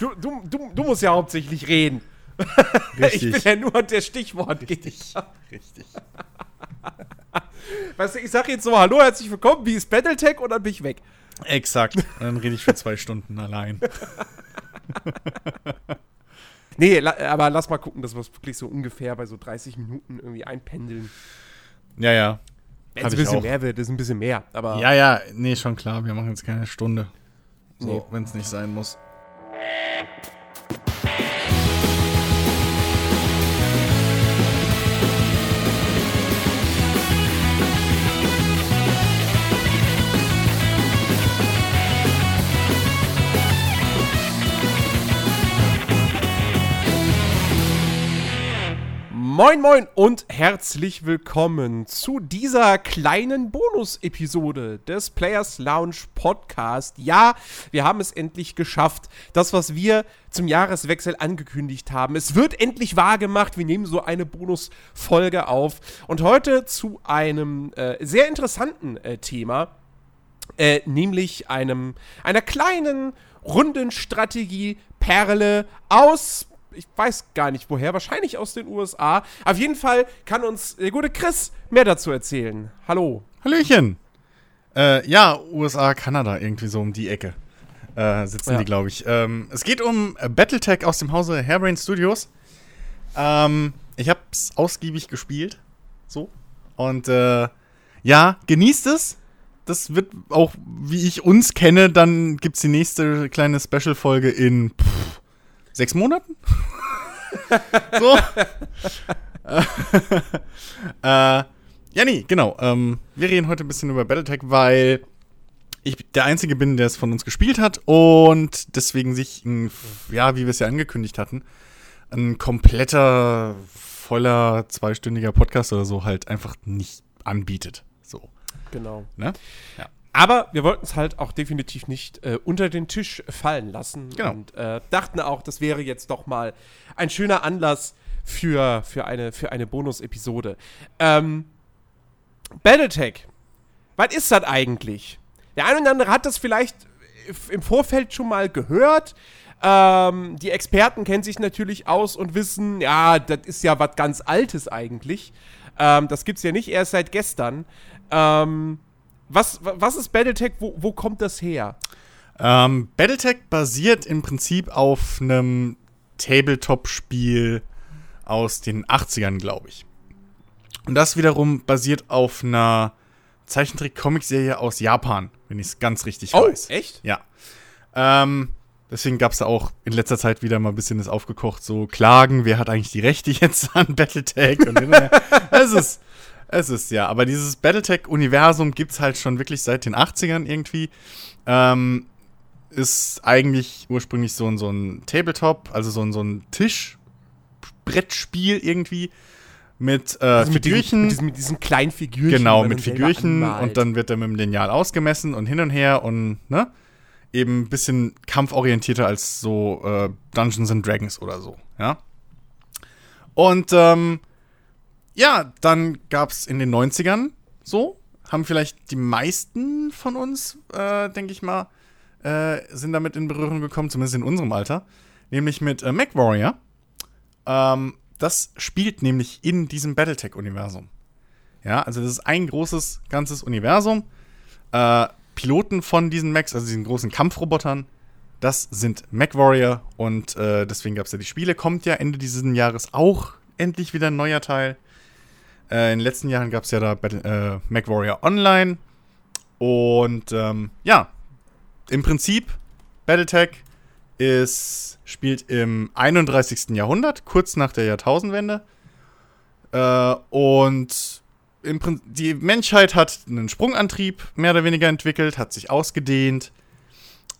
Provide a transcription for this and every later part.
Du, du, du, du musst ja hauptsächlich reden. Richtig. Ich bin ja nur der Stichwort. Richtig. Richtig. Weißt du, ich sag jetzt so, hallo, herzlich willkommen, wie ist Battletech und dann bin ich weg. Exakt. Dann rede ich für zwei Stunden allein. Nee, aber lass mal gucken, dass wir es wirklich so ungefähr bei so 30 Minuten irgendwie einpendeln. Ja, ja. Wenn es ein bisschen mehr wird, ist ein bisschen mehr. Aber Ja, ja, nee, schon klar. Wir machen jetzt keine Stunde. So, Nee. wenn es nicht sein muss. Thank you. Moin Moin und herzlich willkommen zu dieser kleinen Bonus-Episode des Players Lounge Podcast. Ja, wir haben es endlich geschafft. Das, was wir zum Jahreswechsel angekündigt haben. Es wird endlich wahrgemacht. Wir nehmen so eine Bonus-Folge auf. Und heute zu einem äh, sehr interessanten äh, Thema. Äh, nämlich einem, einer kleinen Rundenstrategie-Perle aus, ich weiß gar nicht woher, wahrscheinlich aus den USA. Auf jeden Fall kann uns der gute Chris mehr dazu erzählen. Hallo. Hallöchen. Äh, ja, USA, Kanada, irgendwie so um die Ecke. Äh, sitzen Ja. die, glaube ich. Ähm, es geht um Battletech aus dem Hause Hairbrain Studios. Ähm, ich habe es ausgiebig gespielt. So. Und äh, ja, genießt es. Das wird auch, wie ich uns kenne, dann gibt es die nächste kleine Special-Folge in pff, sechs Monaten. so. äh, ja, nee, genau. Ähm, wir reden heute ein bisschen über Battletech, weil ich der Einzige bin, der es von uns gespielt hat und deswegen sich, ein, ja, wie wir es ja angekündigt hatten, ein kompletter, voller, zweistündiger Podcast oder so halt einfach nicht anbietet. So, Genau. ne? Aber wir wollten es halt auch definitiv nicht äh, unter den Tisch fallen lassen. Genau. Und äh, dachten auch, das wäre jetzt doch mal ein schöner Anlass für, für eine, für eine Bonus-Episode. Ähm, Battletech. Was ist das eigentlich? Der eine oder andere hat das vielleicht im Vorfeld schon mal gehört. Ähm, die Experten kennen sich natürlich aus und wissen, ja, das ist ja was ganz Altes eigentlich. Ähm, das gibt's ja nicht erst seit gestern. Ähm, was, wa- was ist Battletech? Wo, wo kommt das her? Ähm, Battletech basiert im Prinzip auf einem Tabletop-Spiel aus den 80ern, glaube ich. Und das wiederum basiert auf einer Zeichentrick-Comic-Serie aus Japan, wenn ich es ganz richtig weiß. echt? Ja. Ähm, deswegen gab es da auch in letzter Zeit wieder mal ein bisschen das aufgekocht, so Klagen, wer hat eigentlich die Rechte jetzt an Battletech? Und es ist, es ist, ja, aber dieses Battletech-Universum gibt es halt schon wirklich seit den 80ern irgendwie. Ähm, ist eigentlich ursprünglich so ein, so ein Tabletop, also so ein, so ein Tischbrettspiel irgendwie mit, äh, Also mit diesen, Figürchen. mit, diesen, mit diesen kleinen Figürchen. Genau, mit Figürchen und dann wird er mit dem Lineal ausgemessen und hin und her und, ne? Eben ein bisschen kampforientierter als so äh, Dungeons and Dragons oder so, ja? Und, ähm, ja, dann gab's in den 90ern so, haben vielleicht die meisten von uns, äh, denke ich mal, äh, sind damit in Berührung gekommen, zumindest in unserem Alter, nämlich mit äh, MacWarrior. Ähm, das spielt nämlich in diesem Battletech-Universum. Ja, also das ist ein großes, ganzes Universum. Äh, Piloten von diesen Mechs, also diesen großen Kampfrobotern, das sind MacWarrior und äh, deswegen gab es ja die Spiele. Kommt ja Ende dieses Jahres auch endlich wieder ein neuer Teil. Äh, in den letzten Jahren gab es ja da Battle, äh, MacWarrior Online. Und ähm, ja, im Prinzip, Battletech ist, spielt im 31. Jahrhundert, kurz nach der Jahrtausendwende. Äh, und im die Menschheit hat einen Sprungantrieb mehr oder weniger entwickelt, hat sich ausgedehnt.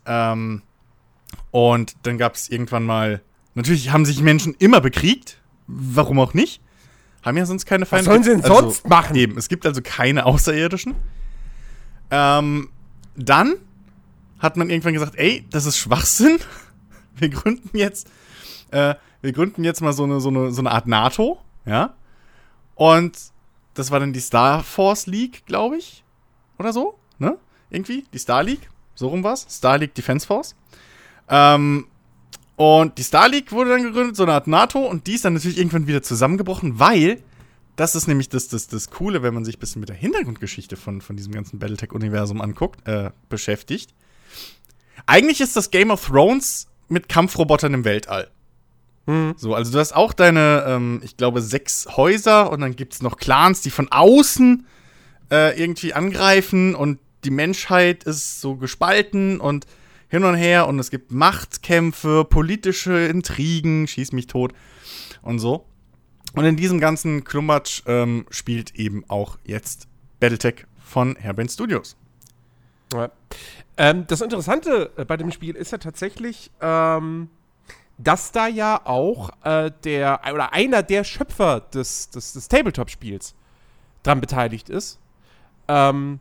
Ähm, und dann gab es irgendwann mal. Natürlich haben sich Menschen immer bekriegt. Warum auch nicht? Haben ja sonst keine Feinde. sollen sie denn Also, sonst machen? Eben, es gibt also keine Außerirdischen. Ähm, dann hat man irgendwann gesagt, ey, das ist Schwachsinn. Wir gründen jetzt, äh, wir gründen jetzt mal so eine, so eine, so eine Art NATO, ja. Und das war dann die Star Force League, glaube ich. Oder so, ne? Irgendwie, die Star League. So rum war's. Star League Defense Force. Ähm, Und die Star League wurde dann gegründet, so eine Art NATO, und die ist dann natürlich irgendwann wieder zusammengebrochen, weil das ist nämlich das, das, das Coole, wenn man sich ein bisschen mit der Hintergrundgeschichte von, von diesem ganzen Battletech-Universum anguckt, äh, beschäftigt. Eigentlich ist das Game of Thrones mit Kampfrobotern im Weltall. Hm. So, also du hast auch deine, ähm, ich glaube, sechs Häuser und dann gibt es noch Clans, die von außen äh, irgendwie angreifen und die Menschheit ist so gespalten und hin und her und es gibt Machtkämpfe, politische Intrigen, schieß mich tot und so. Und in diesem ganzen Klumbatsch ähm, spielt eben auch jetzt Battletech von Hairbrain Studios. Ja. Ähm, das Interessante äh, bei dem Spiel ist ja tatsächlich, ähm, dass da ja auch äh, der oder einer der Schöpfer des, des, des Tabletop-Spiels dran beteiligt ist. Ähm,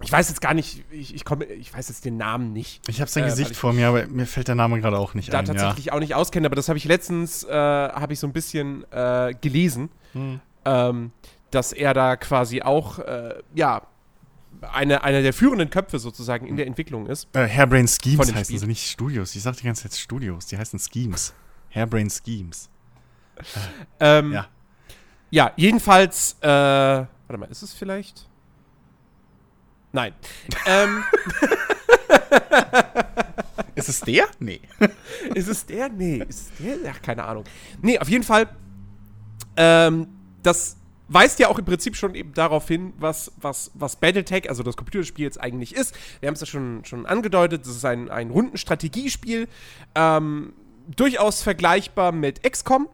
ich weiß jetzt gar nicht, ich, ich, komme, ich weiß jetzt den Namen nicht. Ich habe sein Äh, Gesicht ich vor mir, aber mir fällt der Name gerade auch nicht Da ein. tatsächlich auch nicht auskenne, aber das habe ich letztens, äh, habe ich so ein bisschen äh, gelesen, Hm. ähm, dass er da quasi auch, äh, ja, eine, einer der führenden Köpfe sozusagen in der Entwicklung ist. Ja. Äh, Hairbrain Schemes heißen Spiel. sie, nicht Studios. Ich sag die ganze Zeit Studios, die heißen Schemes. Hairbrain Schemes. Ähm, Ja. Ja, jedenfalls, äh, warte mal, ist es vielleicht? Nein. ähm, Ist es der? Nee. ist es der? Nee, ist es der? Ach, keine Ahnung. Nee, auf jeden Fall, ähm, das weist ja auch im Prinzip schon eben darauf hin, was, was, was Battletech, also das Computerspiel jetzt eigentlich ist. Wir haben es ja schon, schon angedeutet, das ist ein, ein Rundenstrategiespiel, ähm, durchaus vergleichbar mit XCOM.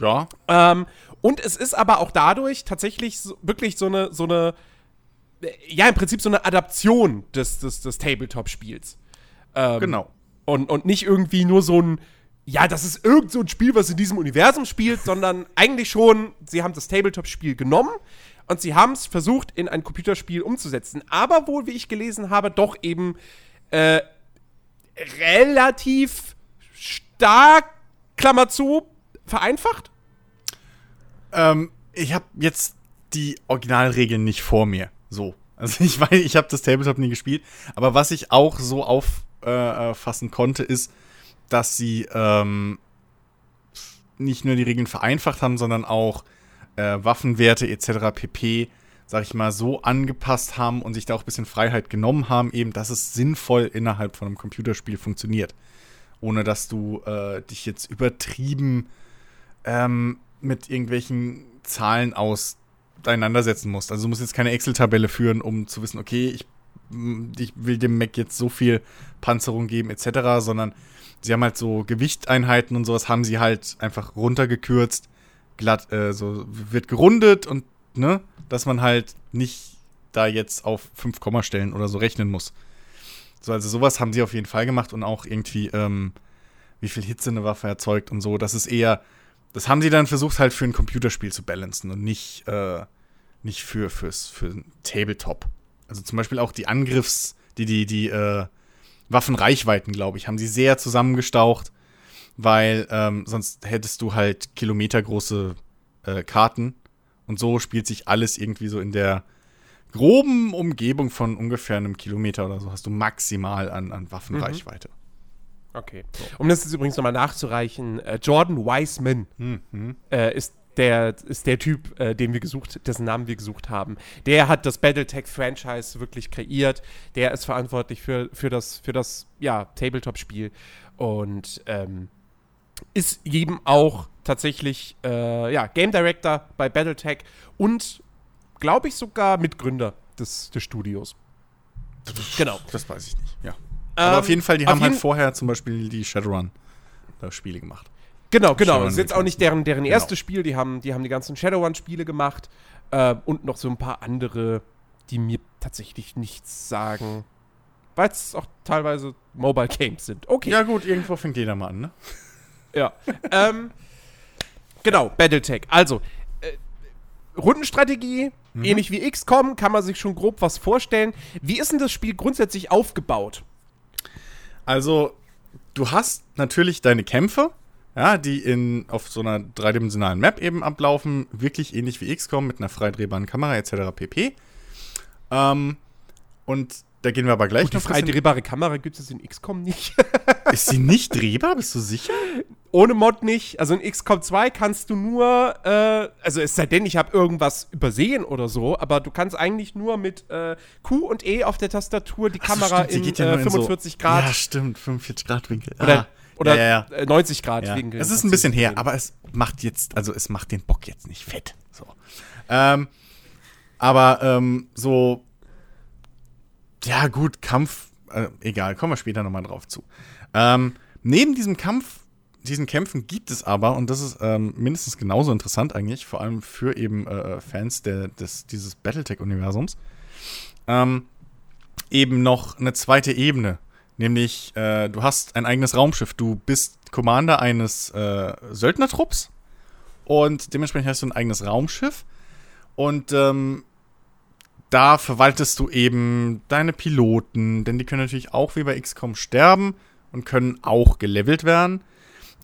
Ja. Ähm, und es ist aber auch dadurch tatsächlich so, wirklich so eine, so eine, ja, im Prinzip so eine Adaption des, des, des Tabletop-Spiels. Ähm, Genau. Und, und nicht irgendwie nur so ein, ja, das ist irgend so ein Spiel, was in diesem Universum spielt, sondern eigentlich schon, sie haben das Tabletop-Spiel genommen und sie haben es versucht, in ein Computerspiel umzusetzen. Aber wohl, wie ich gelesen habe, doch eben äh, relativ stark, Klammer zu, vereinfacht. Ähm, ich habe jetzt die Originalregeln nicht vor mir. So. Also ich weiß, ich habe das Tabletop nie gespielt, aber was ich auch so auffassen konnte, ist, dass sie ähm, nicht nur die Regeln vereinfacht haben, sondern auch äh, Waffenwerte etc. pp, sag ich mal, so angepasst haben und sich da auch ein bisschen Freiheit genommen haben, eben, dass es sinnvoll innerhalb von einem Computerspiel funktioniert. Ohne dass du äh, dich jetzt übertrieben ähm, mit irgendwelchen Zahlen auseinandersetzen musst. Also du musst jetzt keine Excel-Tabelle führen, um zu wissen, okay, ich, m, ich will dem Mac jetzt so viel Panzerung geben, etc., sondern sie haben halt so Gewichteinheiten und sowas haben sie halt einfach runtergekürzt, glatt, äh, so wird gerundet und, ne, dass man halt nicht da jetzt auf 5 Kommastellen oder so rechnen muss. So, also sowas haben sie auf jeden Fall gemacht und auch irgendwie, ähm, wie viel Hitze eine Waffe erzeugt und so. Das ist eher, das haben sie dann versucht halt für ein Computerspiel zu balancen und nicht, äh, nicht für, fürs, für ein Tabletop. Also zum Beispiel auch die Angriffs, die, die, die, äh, Waffenreichweiten, glaube ich, haben sie sehr zusammengestaucht, weil ähm, sonst hättest du halt kilometergroße äh, Karten und so spielt sich alles irgendwie so in der groben Umgebung von ungefähr einem Kilometer oder so hast du maximal an, an Waffenreichweite. Okay. Um das jetzt übrigens nochmal nachzureichen, äh, Jordan Wiseman Mhm. äh, ist der, ist der Typ, äh, den wir gesucht, dessen Namen wir gesucht haben. Der hat das Battletech-Franchise wirklich kreiert. Der ist verantwortlich für, für das, für das ja, Tabletop-Spiel. Und ähm, ist jedem auch tatsächlich äh, ja, Game Director bei Battletech und glaube ich sogar Mitgründer des, des Studios. Genau. Das weiß ich nicht, ja. Aber auf jeden Fall, die haben halt vorher zum Beispiel die Shadowrun-Spiele gemacht. Genau, genau. Das ist jetzt auch nicht deren, deren Genau. erstes Spiel. Die haben, die haben die ganzen Shadowrun-Spiele gemacht äh, und noch so ein paar andere, die mir tatsächlich nichts sagen. Weil es auch teilweise Mobile Games sind. Okay. Ja, gut, irgendwo fängt jeder mal an, ne? Ja. ähm, genau, Battletech. Also, äh, Rundenstrategie, Mhm. ähnlich wie XCOM, kann man sich schon grob was vorstellen. Wie ist denn das Spiel grundsätzlich aufgebaut? Also, du hast natürlich deine Kämpfe, ja, die in, auf so einer dreidimensionalen Map eben ablaufen, wirklich ähnlich wie XCOM mit einer frei drehbaren Kamera etc. pp. Ähm, und da gehen wir aber gleich die noch frei ein bisschen- drehbare Kamera gibt es in XCOM nicht. Ist sie nicht drehbar? Bist du sicher? Ohne Mod nicht. Also in XCOM 2 kannst du nur, äh, also es sei denn, ich habe irgendwas übersehen oder so, aber du kannst eigentlich nur mit äh, Q und E auf der Tastatur die Ach so, Kamera stimmt, in, ja äh, nur in so- 45 Grad Ja, stimmt, 45 Grad Winkel. oder, Ah. oder ja, ja, äh, 90 Grad ja. Winkel. Es ist ein bisschen her, aber es macht jetzt, also es macht den Bock jetzt nicht fett. So. Ähm, aber ähm, so, ja gut, Kampf, äh, egal, kommen wir später nochmal drauf zu. Ähm, neben diesem Kampf, diesen Kämpfen gibt es aber, und das ist ähm, mindestens genauso interessant eigentlich, vor allem für eben äh, Fans der, des, dieses Battletech-Universums, ähm, eben noch eine zweite Ebene. Nämlich, äh, du hast ein eigenes Raumschiff. Du bist Commander eines äh, Söldnertrupps und dementsprechend hast du ein eigenes Raumschiff. Und ähm, da verwaltest du eben deine Piloten, denn die können natürlich auch wie bei XCOM sterben und können auch gelevelt werden.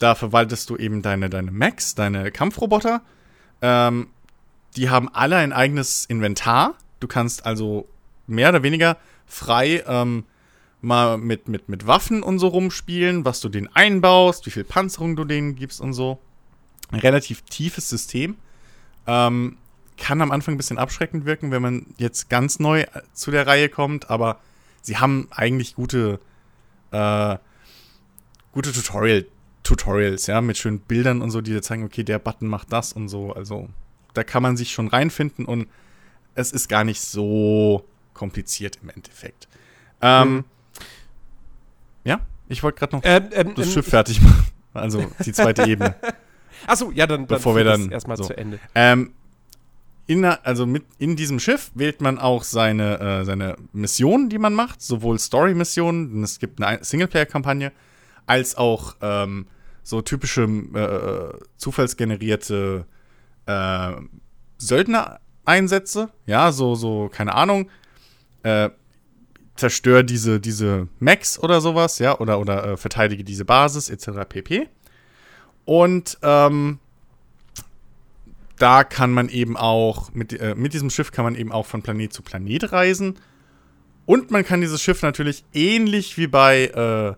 Da verwaltest du eben deine, deine Mechs, deine Kampfroboter. Ähm, die haben alle ein eigenes Inventar. Du kannst also mehr oder weniger frei ähm, mal mit, mit, mit Waffen und so rumspielen, was du denen einbaust, wie viel Panzerung du denen gibst und so. Ein relativ tiefes System. Ähm, kann am Anfang ein bisschen abschreckend wirken, wenn man jetzt ganz neu äh, zu der Reihe kommt, aber sie haben eigentlich gute, äh, gute Tutorial, Tutorials, ja, mit schönen Bildern und so, die dir zeigen, okay, der Button macht das und so. Also da kann man sich schon reinfinden und es ist gar nicht so kompliziert im Endeffekt. Ähm, Mhm. Ja, ich wollte gerade noch Ähm, ähm, das ähm, Schiff fertig machen. Also die zweite Ebene. Achso, ja, dann, dann Bevor wir dann- erstmal so. zu Ende. Ähm, in, also mit, in diesem Schiff wählt man auch seine, äh, seine Missionen, die man macht, sowohl Story-Missionen, es gibt eine Singleplayer-Kampagne, als auch ähm, so typische äh, zufallsgenerierte äh, Söldner-Einsätze. Ja, so, so, keine Ahnung. Äh, zerstör diese, diese Mechs oder sowas, ja, oder, oder äh, verteidige diese Basis, etc. pp. Und ähm, da kann man eben auch, mit, äh, mit diesem Schiff kann man eben auch von Planet zu Planet reisen. Und man kann dieses Schiff natürlich ähnlich wie bei, äh,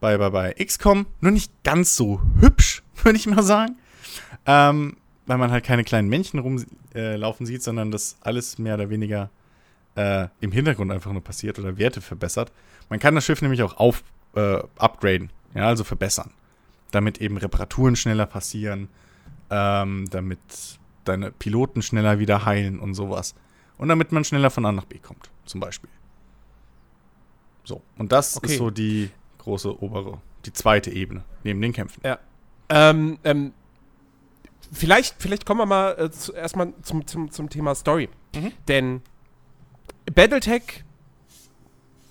bei, bei, bei XCOM, nur nicht ganz so hübsch, würde ich mal sagen. Ähm, weil man halt keine kleinen Männchen rumlaufen äh, sieht, sondern das alles mehr oder weniger äh, im Hintergrund einfach nur passiert oder Werte verbessert. Man kann das Schiff nämlich auch auf, äh, upgraden, ja, also verbessern. Damit eben Reparaturen schneller passieren, ähm, damit deine Piloten schneller wieder heilen und sowas. Und damit man schneller von A nach B kommt, zum Beispiel. So, und das Okay. ist so die große obere, die zweite Ebene, neben den Kämpfen. Ähm, ähm, vielleicht, vielleicht kommen wir mal äh, zu, erstmal zum, zum, zum Thema Story. Mhm. Denn Battletech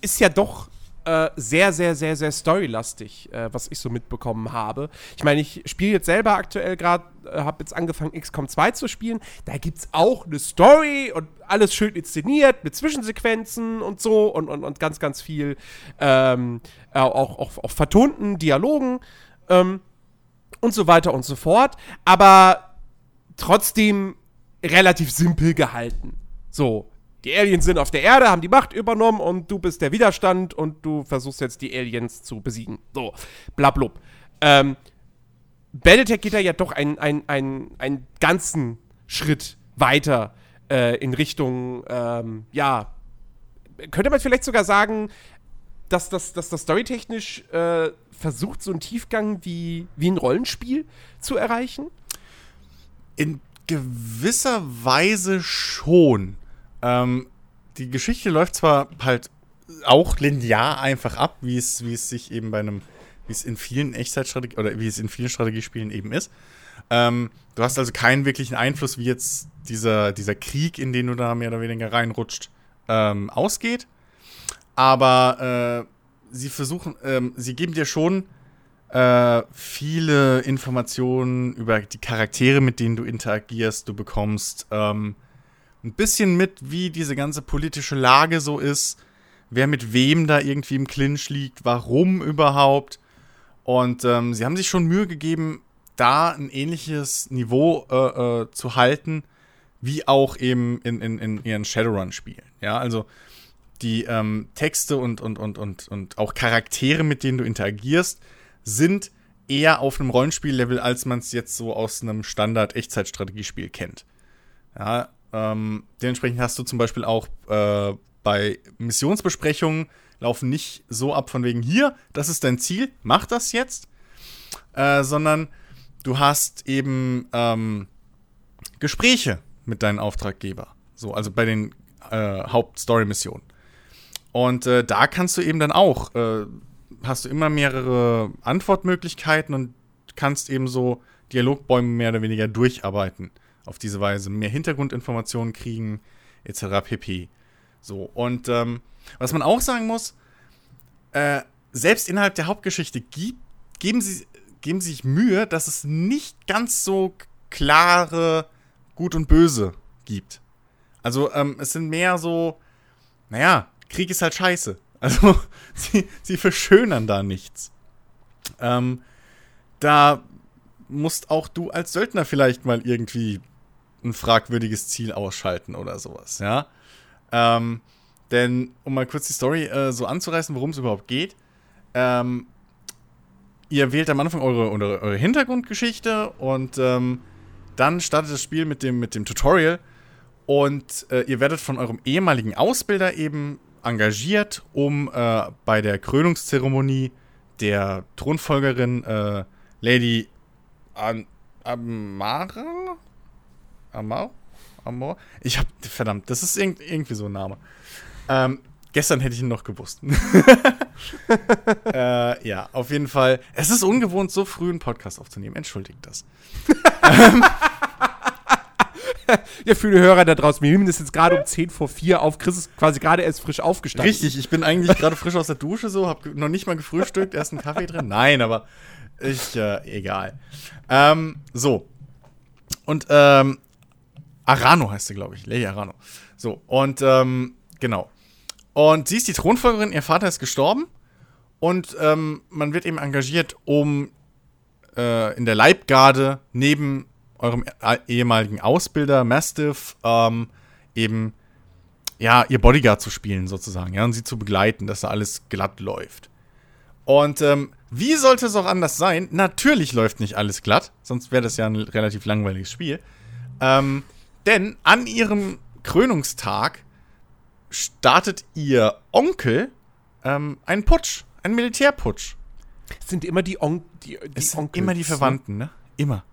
ist ja doch äh, sehr, sehr, sehr, sehr storylastig, äh, was ich so mitbekommen habe. Ich meine, ich spiele jetzt selber aktuell gerade, äh, habe jetzt angefangen, XCOM 2 zu spielen. Da gibt es auch eine Story und alles schön inszeniert mit Zwischensequenzen und so und, und, und ganz, ganz viel ähm, äh, auch, auch, auch vertonten Dialogen. Ähm, und so weiter und so fort, aber trotzdem relativ simpel gehalten. So, die Aliens sind auf der Erde, haben die Macht übernommen und du bist der Widerstand und du versuchst jetzt die Aliens zu besiegen. So, blablub. Ähm, Battletech geht da ja doch einen, einen, einen ganzen Schritt weiter äh, in Richtung, ähm, ja, könnte man vielleicht sogar sagen, dass das, dass das storytechnisch äh, versucht, so einen Tiefgang wie, wie ein Rollenspiel zu erreichen? In gewisser Weise schon. Ähm, die Geschichte läuft zwar halt auch linear einfach ab, wie es, wie es sich eben bei einem, wie es in vielen Echtzeitstrategie oder wie es in vielen Strategiespielen eben ist. Ähm, du hast also keinen wirklichen Einfluss, wie jetzt dieser, dieser Krieg, in den du da mehr oder weniger reinrutscht, ähm, ausgeht. Aber äh, sie versuchen, ähm, sie geben dir schon äh, viele Informationen über die Charaktere, mit denen du interagierst. Du bekommst ähm, ein bisschen mit, wie diese ganze politische Lage so ist, wer mit wem da irgendwie im Clinch liegt, warum überhaupt. Und ähm, sie haben sich schon Mühe gegeben, da ein ähnliches Niveau äh, äh, zu halten, wie auch eben in, in, in ihren Shadowrun-Spielen. Ja, also die ähm, Texte und, und, und, und, und auch Charaktere, mit denen du interagierst, sind eher auf einem Rollenspiellevel, als man es jetzt so aus einem Standard-Echtzeitstrategiespiel kennt. Ja, ähm, dementsprechend hast du zum Beispiel auch äh, bei Missionsbesprechungen laufen nicht so ab von wegen hier, das ist dein Ziel, mach das jetzt, äh, sondern du hast eben ähm, Gespräche mit deinem Auftraggeber. So, also bei den äh, Hauptstory-Missionen. Und äh, da kannst du eben dann auch, äh, hast du immer mehrere Antwortmöglichkeiten und kannst eben so Dialogbäume mehr oder weniger durcharbeiten. Auf diese Weise mehr Hintergrundinformationen kriegen, etc. pp. So, und ähm, was man auch sagen muss, äh, selbst innerhalb der Hauptgeschichte gibt, geben, sie, geben sie sich Mühe, dass es nicht ganz so klare Gut und Böse gibt. Also ähm, es sind mehr so, naja, Krieg ist halt scheiße. Also sie, sie verschönern da nichts. Ähm, da musst auch du als Söldner vielleicht mal irgendwie ein fragwürdiges Ziel ausschalten oder sowas, ja. Ähm, denn, um mal kurz die Story äh, so anzureißen, worum es überhaupt geht, ähm, ihr wählt am Anfang eure, eure, eure Hintergrundgeschichte und ähm, dann startet das Spiel mit dem, mit dem Tutorial und äh, ihr werdet von eurem ehemaligen Ausbilder eben engagiert, um äh, bei der Krönungszeremonie der Thronfolgerin äh, Lady Amara? Amar? Amor? Ich hab, verdammt, das ist irg irgendwie so ein Name. Ähm, gestern hätte ich ihn noch gewusst. äh, ja, auf jeden Fall. Es ist ungewohnt, so früh einen Podcast aufzunehmen. Entschuldigt das. ja, für die Hörer da draußen, wir nehmen das jetzt gerade um 10 vor 4 auf. Chris ist quasi gerade erst frisch aufgestanden. Richtig, ich bin eigentlich gerade frisch aus der Dusche, so, hab noch nicht mal gefrühstückt, erst einen Kaffee drin. Nein, aber ich, äh, egal. Ähm, so. Und, ähm, Arano heißt sie, glaube ich. Lady Arano. So, und, ähm, genau. Und sie ist die Thronfolgerin, ihr Vater ist gestorben. Und ähm, man wird eben engagiert, um äh, in der Leibgarde neben eurem äh, ehemaligen Ausbilder Mastiff ähm, eben ja ihr Bodyguard zu spielen sozusagen, ja, und sie zu begleiten, dass da alles glatt läuft. Und ähm, wie sollte es auch anders sein? Natürlich läuft nicht alles glatt, sonst wäre das ja ein relativ langweiliges Spiel. Ähm, denn an ihrem Krönungstag startet ihr Onkel ähm, einen Putsch, einen Militärputsch. Es sind immer die, On die, die es sind Onkels, immer die ne? Verwandten, ne? Immer.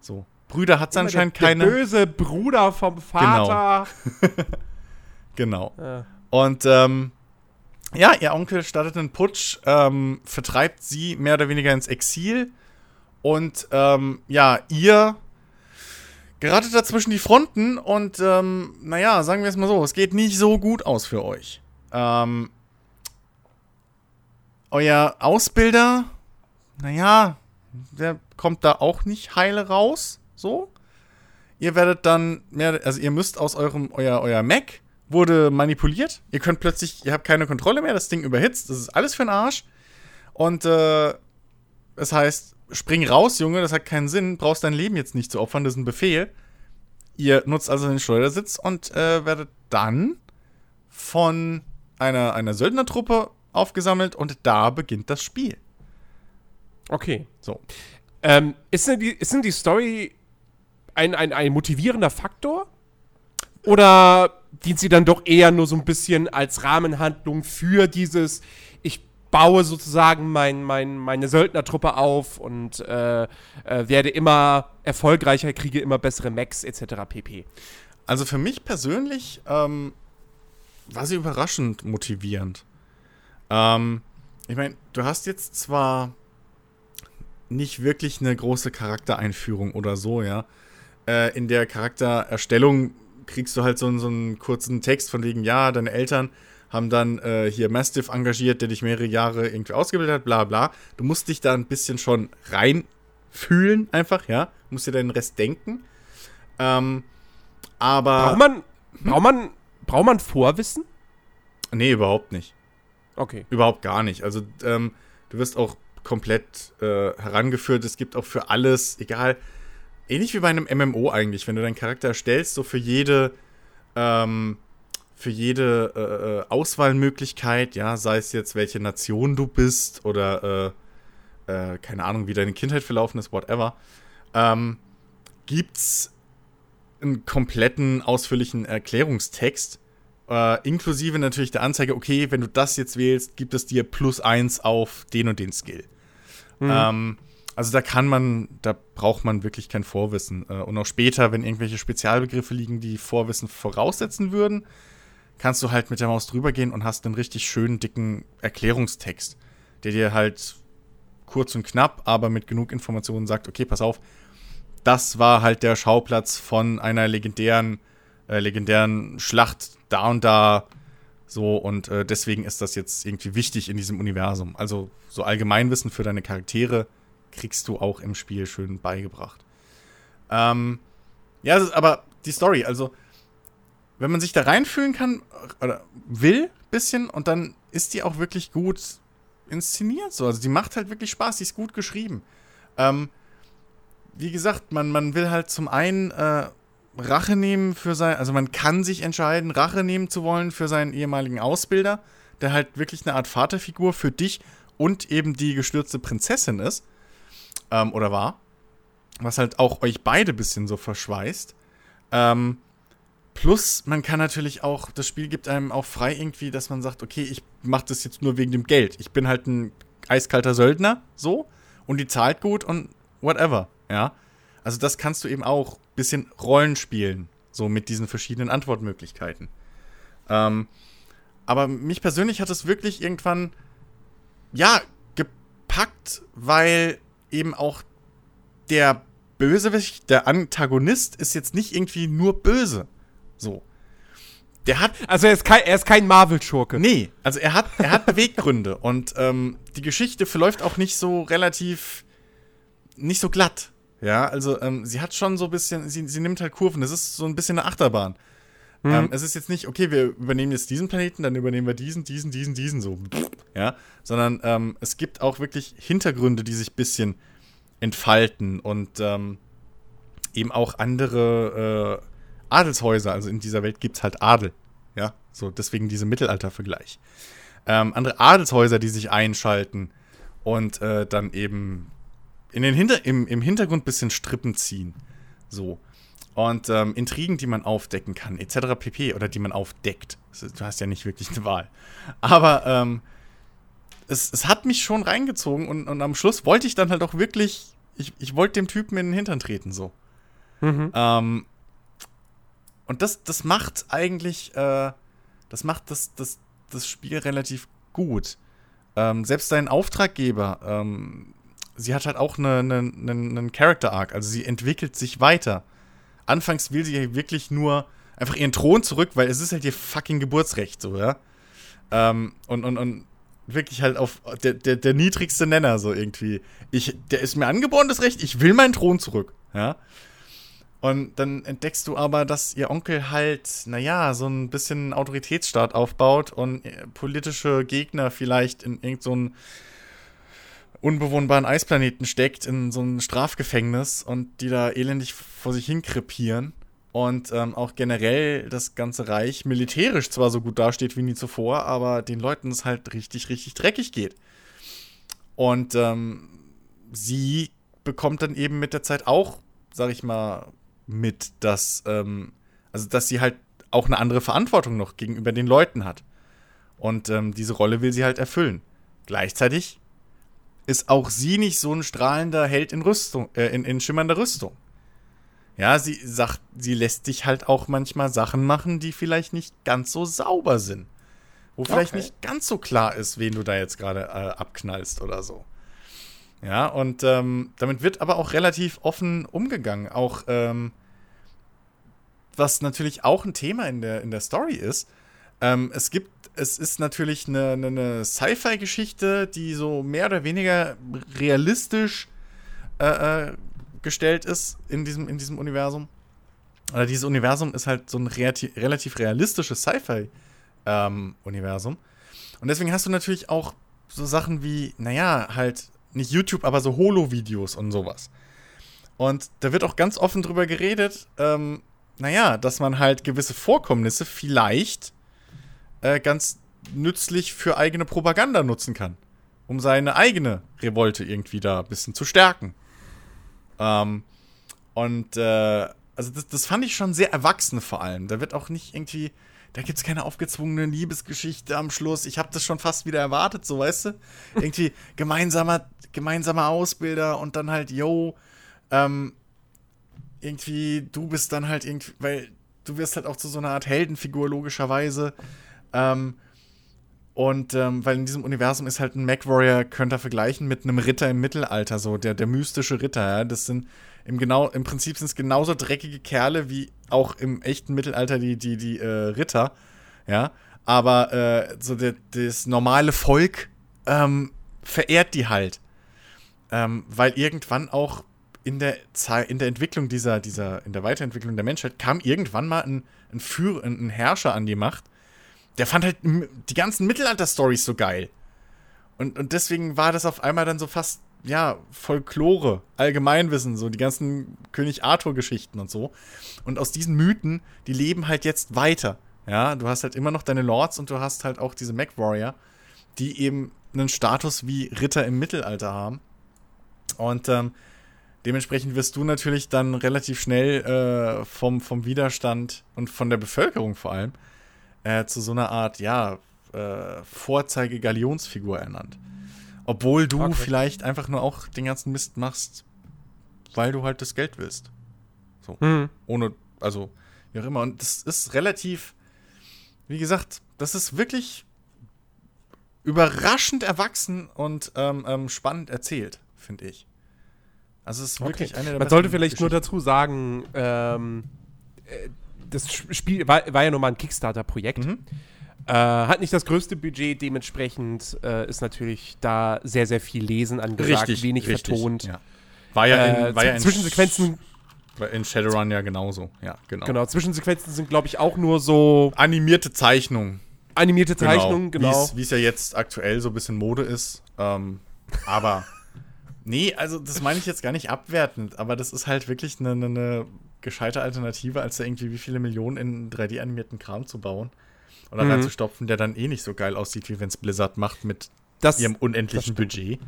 So. Brüder hat es anscheinend der, keine. Der böse Bruder vom Vater. Genau. genau. Ja. Und ähm, ja, ihr Onkel startet einen Putsch, ähm, vertreibt sie mehr oder weniger ins Exil. Und ähm, ja, ihr geratet da zwischen die Fronten und ähm, naja, sagen wir es mal so, es geht nicht so gut aus für euch. Ähm, euer Ausbilder, naja, der kommt da auch nicht heile raus, so. Ihr werdet dann mehr, also ihr müsst aus eurem, euer, euer Mac wurde manipuliert. Ihr könnt plötzlich, ihr habt keine Kontrolle mehr, das Ding überhitzt, das ist alles für den Arsch. Und äh, das heißt, spring raus, Junge, das hat keinen Sinn, brauchst dein Leben jetzt nicht zu opfern, das ist ein Befehl. Ihr nutzt also den Schleudersitz und äh, werdet dann von einer, einer Söldnertruppe aufgesammelt und da beginnt das Spiel. Okay. So. Ähm, ist, denn die, ist denn die Story ein, ein, ein motivierender Faktor? Oder dient sie dann doch eher nur so ein bisschen als Rahmenhandlung für dieses, baue sozusagen mein, mein, meine Söldnertruppe auf und äh, äh, werde immer erfolgreicher, kriege immer bessere Mechs etc. pp. Also für mich persönlich ähm, war sie überraschend motivierend. Ähm, ich meine, du hast jetzt zwar nicht wirklich eine große Charaktereinführung oder so, ja. Äh, in der Charaktererstellung kriegst du halt so, so einen kurzen Text von wegen, ja, deine Eltern haben dann äh, hier Mastiff engagiert, der dich mehrere Jahre irgendwie ausgebildet hat, bla bla. Du musst dich da ein bisschen schon reinfühlen, einfach, ja. Du musst dir deinen Rest denken. Ähm, aber. Braucht man, braucht man, braucht man Vorwissen? Nee, überhaupt nicht. Okay. Überhaupt gar nicht. Also, ähm, du wirst auch komplett äh, herangeführt. Es gibt auch für alles, egal, ähnlich wie bei einem MMO eigentlich, wenn du deinen Charakter erstellst, so für jede, ähm, für jede äh, äh, Auswahlmöglichkeit, ja, sei es jetzt, welche Nation du bist oder äh, äh, keine Ahnung, wie deine Kindheit verlaufen ist, whatever, ähm, gibt's einen kompletten, ausführlichen Erklärungstext, äh, inklusive natürlich der Anzeige, okay, wenn du das jetzt wählst, gibt es dir plus eins auf den und den Skill. Mhm. Ähm, also da kann man, da braucht man wirklich kein Vorwissen. Äh, und auch später, wenn irgendwelche Spezialbegriffe liegen, die Vorwissen voraussetzen würden, kannst du halt mit der Maus drüber gehen und hast einen richtig schönen, dicken Erklärungstext, der dir halt kurz und knapp, aber mit genug Informationen sagt, okay, pass auf, das war halt der Schauplatz von einer legendären, äh, legendären Schlacht da und da. So, und äh, deswegen ist das jetzt irgendwie wichtig in diesem Universum. Also, so Allgemeinwissen für deine Charaktere kriegst du auch im Spiel schön beigebracht. Ähm, ja, aber die Story, also wenn man sich da reinfühlen kann oder will, bisschen, und dann ist die auch wirklich gut inszeniert. So. Also die macht halt wirklich Spaß, die ist gut geschrieben. Ähm, wie gesagt, man, man will halt zum einen äh, Rache nehmen für sein, also man kann sich entscheiden, Rache nehmen zu wollen für seinen ehemaligen Ausbilder, der halt wirklich eine Art Vaterfigur für dich und eben die gestürzte Prinzessin ist. Ähm, oder war. Was halt auch euch beide bisschen so verschweißt. Ähm, Plus, man kann natürlich auch, das Spiel gibt einem auch frei irgendwie, dass man sagt, okay, ich mache das jetzt nur wegen dem Geld. Ich bin halt ein eiskalter Söldner, so, und die zahlt gut und whatever, ja. Also das kannst du eben auch ein bisschen Rollen spielen, so mit diesen verschiedenen Antwortmöglichkeiten. Ähm, aber mich persönlich hat es wirklich irgendwann, ja, gepackt, weil eben auch der Bösewicht, der Antagonist ist jetzt nicht irgendwie nur böse. So. Der hat. Also er ist kein, er ist kein Marvel-Schurke. Nee, also er hat, er hat Beweggründe und ähm, die Geschichte verläuft auch nicht so relativ. nicht so glatt. Ja, also ähm, sie hat schon so ein bisschen, sie, sie nimmt halt Kurven. Das ist so ein bisschen eine Achterbahn. Mhm. Ähm, es ist jetzt nicht, okay, wir übernehmen jetzt diesen Planeten, dann übernehmen wir diesen, diesen, diesen, diesen, so. Ja, sondern ähm, es gibt auch wirklich Hintergründe, die sich ein bisschen entfalten und ähm, eben auch andere äh, Adelshäuser, also in dieser Welt gibt es halt Adel. Ja, so deswegen dieser Mittelaltervergleich. Ähm, andere Adelshäuser, die sich einschalten und äh, dann eben in den Hinter im, im Hintergrund ein bisschen Strippen ziehen. So. Und ähm, Intrigen, die man aufdecken kann, etc. pp. Oder die man aufdeckt. Du hast ja nicht wirklich eine Wahl. Aber ähm, es, es hat mich schon reingezogen und, und am Schluss wollte ich dann halt auch wirklich, ich, ich wollte dem Typen in den Hintern treten, so. Mhm. Ähm, und das, das macht eigentlich, äh, das macht das, das, das Spiel relativ gut. Ähm, selbst dein Auftraggeber, ähm, sie hat halt auch einen eine, eine, eine Character Arc, also sie entwickelt sich weiter. Anfangs will sie wirklich nur einfach ihren Thron zurück, weil es ist halt ihr fucking Geburtsrecht, so, ja. Ähm, und, und, und wirklich halt auf der, der, der niedrigste Nenner, so irgendwie. Ich, der ist mir angeboren, das Recht, ich will meinen Thron zurück, ja. Und dann entdeckst du aber, dass ihr Onkel halt, naja, so ein bisschen Autoritätsstaat aufbaut und äh, politische Gegner vielleicht in irgendeinen so unbewohnbaren Eisplaneten steckt, in so ein Strafgefängnis und die da elendig vor sich hin krepieren. Und ähm, auch generell das ganze Reich militärisch zwar so gut dasteht wie nie zuvor, aber den Leuten es halt richtig, richtig dreckig geht. Und ähm, sie bekommt dann eben mit der Zeit auch, sag ich mal, mit, dass, ähm, also dass sie halt auch eine andere Verantwortung noch gegenüber den Leuten hat. Und ähm, diese Rolle will sie halt erfüllen. Gleichzeitig ist auch sie nicht so ein strahlender Held in Rüstung, äh, in, in schimmernder Rüstung. Ja, sie sagt, sie lässt dich halt auch manchmal Sachen machen, die vielleicht nicht ganz so sauber sind. Wo vielleicht okay. nicht ganz so klar ist, wen du da jetzt gerade äh, abknallst oder so. Ja, und ähm, damit wird aber auch relativ offen umgegangen. Auch, ähm, was natürlich auch ein Thema in der, in der Story ist. Ähm, es gibt, es ist natürlich eine, eine, eine Sci-Fi-Geschichte, die so mehr oder weniger realistisch äh, äh, gestellt ist in diesem, in diesem Universum. Oder dieses Universum ist halt so ein relativ, relativ realistisches Sci-Fi-Universum. Ähm, und deswegen hast du natürlich auch so Sachen wie, naja, halt nicht YouTube, aber so Holo-Videos und sowas. Und da wird auch ganz offen drüber geredet, ähm, naja, dass man halt gewisse Vorkommnisse vielleicht äh, ganz nützlich für eigene Propaganda nutzen kann. Um seine eigene Revolte irgendwie da ein bisschen zu stärken. Ähm, und äh, also das, das fand ich schon sehr erwachsen vor allem. Da wird auch nicht irgendwie, da gibt es keine aufgezwungene Liebesgeschichte am Schluss. Ich habe das schon fast wieder erwartet, so weißt du? Irgendwie gemeinsamer, gemeinsamer Ausbilder und dann halt, yo, ähm, irgendwie, du bist dann halt irgendwie, weil du wirst halt auch zu so einer Art Heldenfigur, logischerweise. Ähm, und ähm, weil in diesem Universum ist halt ein Mac Warrior, könnt ihr vergleichen mit einem Ritter im Mittelalter, so der, der mystische Ritter. Ja? Das sind im, genau, im Prinzip sind es genauso dreckige Kerle wie auch im echten Mittelalter die, die, die äh, Ritter. Ja. Aber äh, so der, das normale Volk ähm, verehrt die halt. Ähm, weil irgendwann auch in der, in der Entwicklung dieser, dieser, in der Weiterentwicklung der Menschheit kam irgendwann mal ein, ein, Führer, ein Herrscher an die Macht, der fand halt die ganzen Mittelalter-Stories so geil. Und, und deswegen war das auf einmal dann so fast, ja, Folklore, Allgemeinwissen, so die ganzen König Arthur-Geschichten und so. Und aus diesen Mythen, die leben halt jetzt weiter. Ja, du hast halt immer noch deine Lords und du hast halt auch diese Mac Warrior, die eben einen Status wie Ritter im Mittelalter haben. Und ähm, dementsprechend wirst du natürlich dann relativ schnell äh, vom, vom Widerstand und von der Bevölkerung vor allem äh, zu so einer Art, ja, äh, Vorzeige-Galionsfigur ernannt. Obwohl du okay. vielleicht einfach nur auch den ganzen Mist machst, weil du halt das Geld willst. So. Mhm. Ohne, also, wie auch immer. Und das ist relativ, wie gesagt, das ist wirklich überraschend erwachsen und ähm, ähm, spannend erzählt, finde ich. Also es ist wirklich okay. eine der Man sollte vielleicht nur dazu sagen, ähm, äh, das Spiel war, war ja nur mal ein Kickstarter-Projekt. Mhm. Äh, hat nicht das größte Budget, dementsprechend äh, ist natürlich da sehr, sehr viel Lesen angesagt, richtig, wenig richtig, vertont. Ja. War ja in, äh, war ja Zwischensequenzen. In Shadowrun ja genauso, ja, genau. Genau, Zwischensequenzen sind, glaube ich, auch nur so. Animierte Zeichnungen. Animierte genau. Zeichnungen, genau. Wie es ja jetzt aktuell so ein bisschen Mode ist. Ähm, aber. nee, also das meine ich jetzt gar nicht abwertend, aber das ist halt wirklich eine, eine, eine gescheite Alternative, als da irgendwie wie viele Millionen in 3D-animierten Kram zu bauen und dann mhm. reinzustopfen, der dann eh nicht so geil aussieht, wie wenn es Blizzard macht mit das, ihrem unendlichen Budget.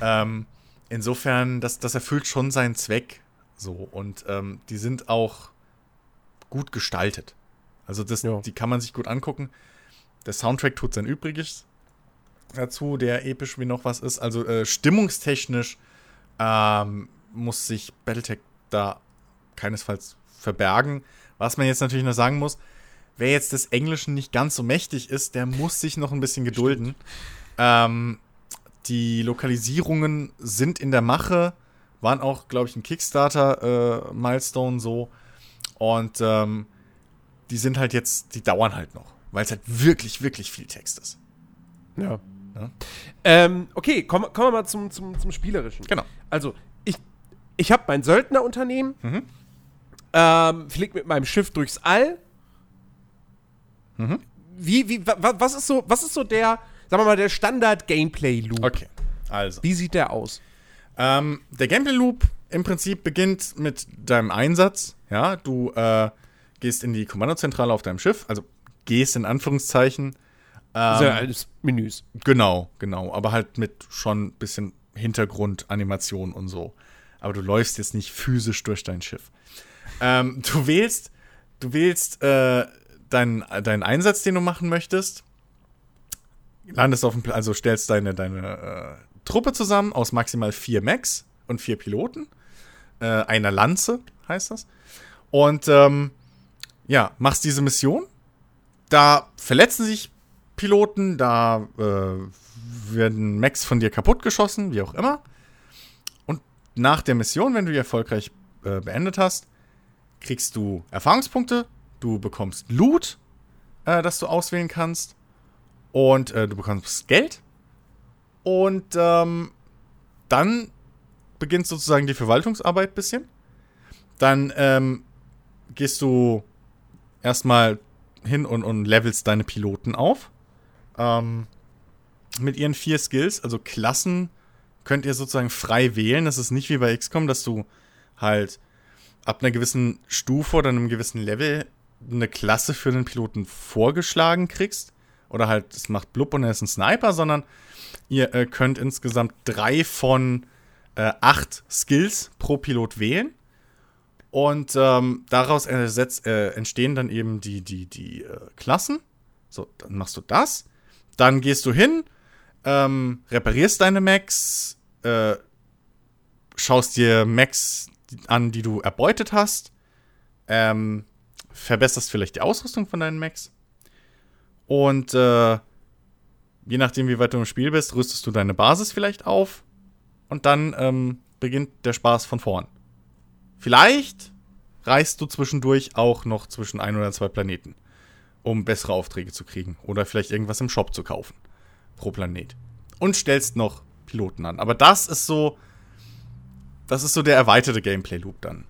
ähm, insofern, das, das erfüllt schon seinen Zweck. So, und ähm, die sind auch gut gestaltet. Also, das, die kann man sich gut angucken. Der Soundtrack tut sein Übriges dazu, der episch wie noch was ist. Also, äh, stimmungstechnisch ähm, muss sich Battletech da keinesfalls verbergen. Was man jetzt natürlich noch sagen muss, wer jetzt des Englischen nicht ganz so mächtig ist, der muss sich noch ein bisschen gedulden. Ähm, die Lokalisierungen sind in der Mache, waren auch, glaube ich, ein Kickstarter-Milestone äh, so. Und ähm, die sind halt jetzt, die dauern halt noch, weil es halt wirklich, wirklich viel Text ist. Ja. ja? Ähm, okay, kommen komm wir mal zum, zum, zum Spielerischen. Genau. Also, ich, ich habe mein Söldnerunternehmen. Mhm ähm, fliegt mit meinem Schiff durchs All. Mhm. Wie, wie, wa, was ist so, was ist so der, sagen wir mal, der Standard-Gameplay-Loop? Okay, also. Wie sieht der aus? Ähm, der Gameplay-Loop im Prinzip beginnt mit deinem Einsatz. Ja, du äh, gehst in die Kommandozentrale auf deinem Schiff, also gehst in Anführungszeichen. Ähm, ja alles Menüs. Genau, genau, aber halt mit schon ein bisschen Hintergrundanimation und so. Aber du läufst jetzt nicht physisch durch dein Schiff. Ähm, du wählst, du wählst äh, deinen, deinen Einsatz, den du machen möchtest. Landest auf dem, also stellst deine, deine äh, Truppe zusammen aus maximal vier Mechs und vier Piloten. Äh, einer Lanze heißt das. Und ähm, ja, machst diese Mission. Da verletzen sich Piloten, da äh, werden Mechs von dir kaputtgeschossen, wie auch immer. Und nach der Mission, wenn du die erfolgreich äh, beendet hast, kriegst du Erfahrungspunkte, du bekommst Loot, äh, das du auswählen kannst, und äh, du bekommst Geld. Und ähm, dann beginnt sozusagen die Verwaltungsarbeit ein bisschen. Dann ähm, gehst du erstmal hin und, und levelst deine Piloten auf. Ähm, mit ihren vier Skills, also Klassen, könnt ihr sozusagen frei wählen. Das ist nicht wie bei XCOM, dass du halt ab einer gewissen Stufe oder einem gewissen Level eine Klasse für den Piloten vorgeschlagen kriegst. Oder halt, es macht Blub und er ist ein Sniper, sondern ihr äh, könnt insgesamt drei von äh, acht Skills pro Pilot wählen. Und ähm, daraus ersetzt, äh, entstehen dann eben die, die, die äh, Klassen. So, dann machst du das. Dann gehst du hin, ähm, reparierst deine Macs, äh, schaust dir Macs an, die du erbeutet hast, ähm, verbesserst vielleicht die Ausrüstung von deinen Macs und äh, je nachdem, wie weit du im Spiel bist, rüstest du deine Basis vielleicht auf und dann ähm, beginnt der Spaß von vorn. Vielleicht reist du zwischendurch auch noch zwischen ein oder zwei Planeten, um bessere Aufträge zu kriegen oder vielleicht irgendwas im Shop zu kaufen pro Planet und stellst noch Piloten an. Aber das ist so, das ist so der erweiterte Gameplay-Loop dann.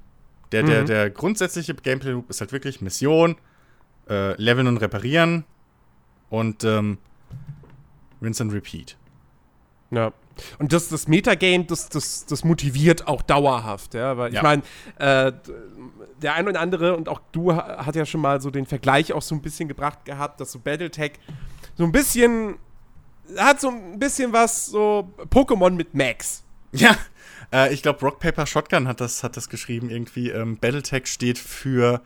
Der, der, mhm. der grundsätzliche Gameplay-Loop ist halt wirklich Mission, äh, Leveln und Reparieren und ähm, Rinse and Repeat. Ja. Und das, das Metagame, das, das, das motiviert auch dauerhaft, ja. Weil ich ja. meine, äh, der ein oder andere und auch du hat ja schon mal so den Vergleich auch so ein bisschen gebracht gehabt, dass so Battletech so ein bisschen hat so ein bisschen was so Pokémon mit Max. Ja, äh, ich glaube, Rock Paper Shotgun hat das, hat das geschrieben irgendwie. Ähm, Battletech steht für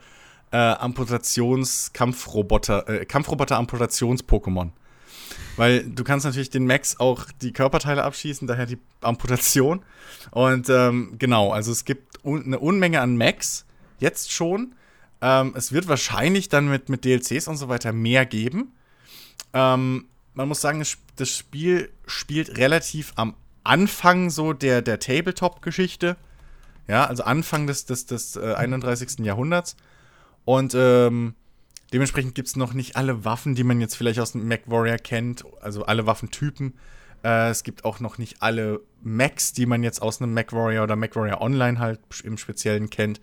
äh, Amputations-Kampfroboter, äh, Kampfroboter-Amputations-Pokémon. Weil du kannst natürlich den Max auch die Körperteile abschießen, daher die Amputation. Und ähm, genau, also es gibt un eine Unmenge an Max, jetzt schon. Ähm, es wird wahrscheinlich dann mit, mit DLCs und so weiter mehr geben. Ähm, man muss sagen, das Spiel spielt relativ am Anfang so der, der Tabletop-Geschichte. Ja, also Anfang des, des, des äh, 31. Jahrhunderts. Und ähm, dementsprechend gibt es noch nicht alle Waffen, die man jetzt vielleicht aus dem MacWarrior kennt, also alle Waffentypen. Äh, es gibt auch noch nicht alle Macs, die man jetzt aus einem MacWarrior oder MacWarrior Online halt im Speziellen kennt.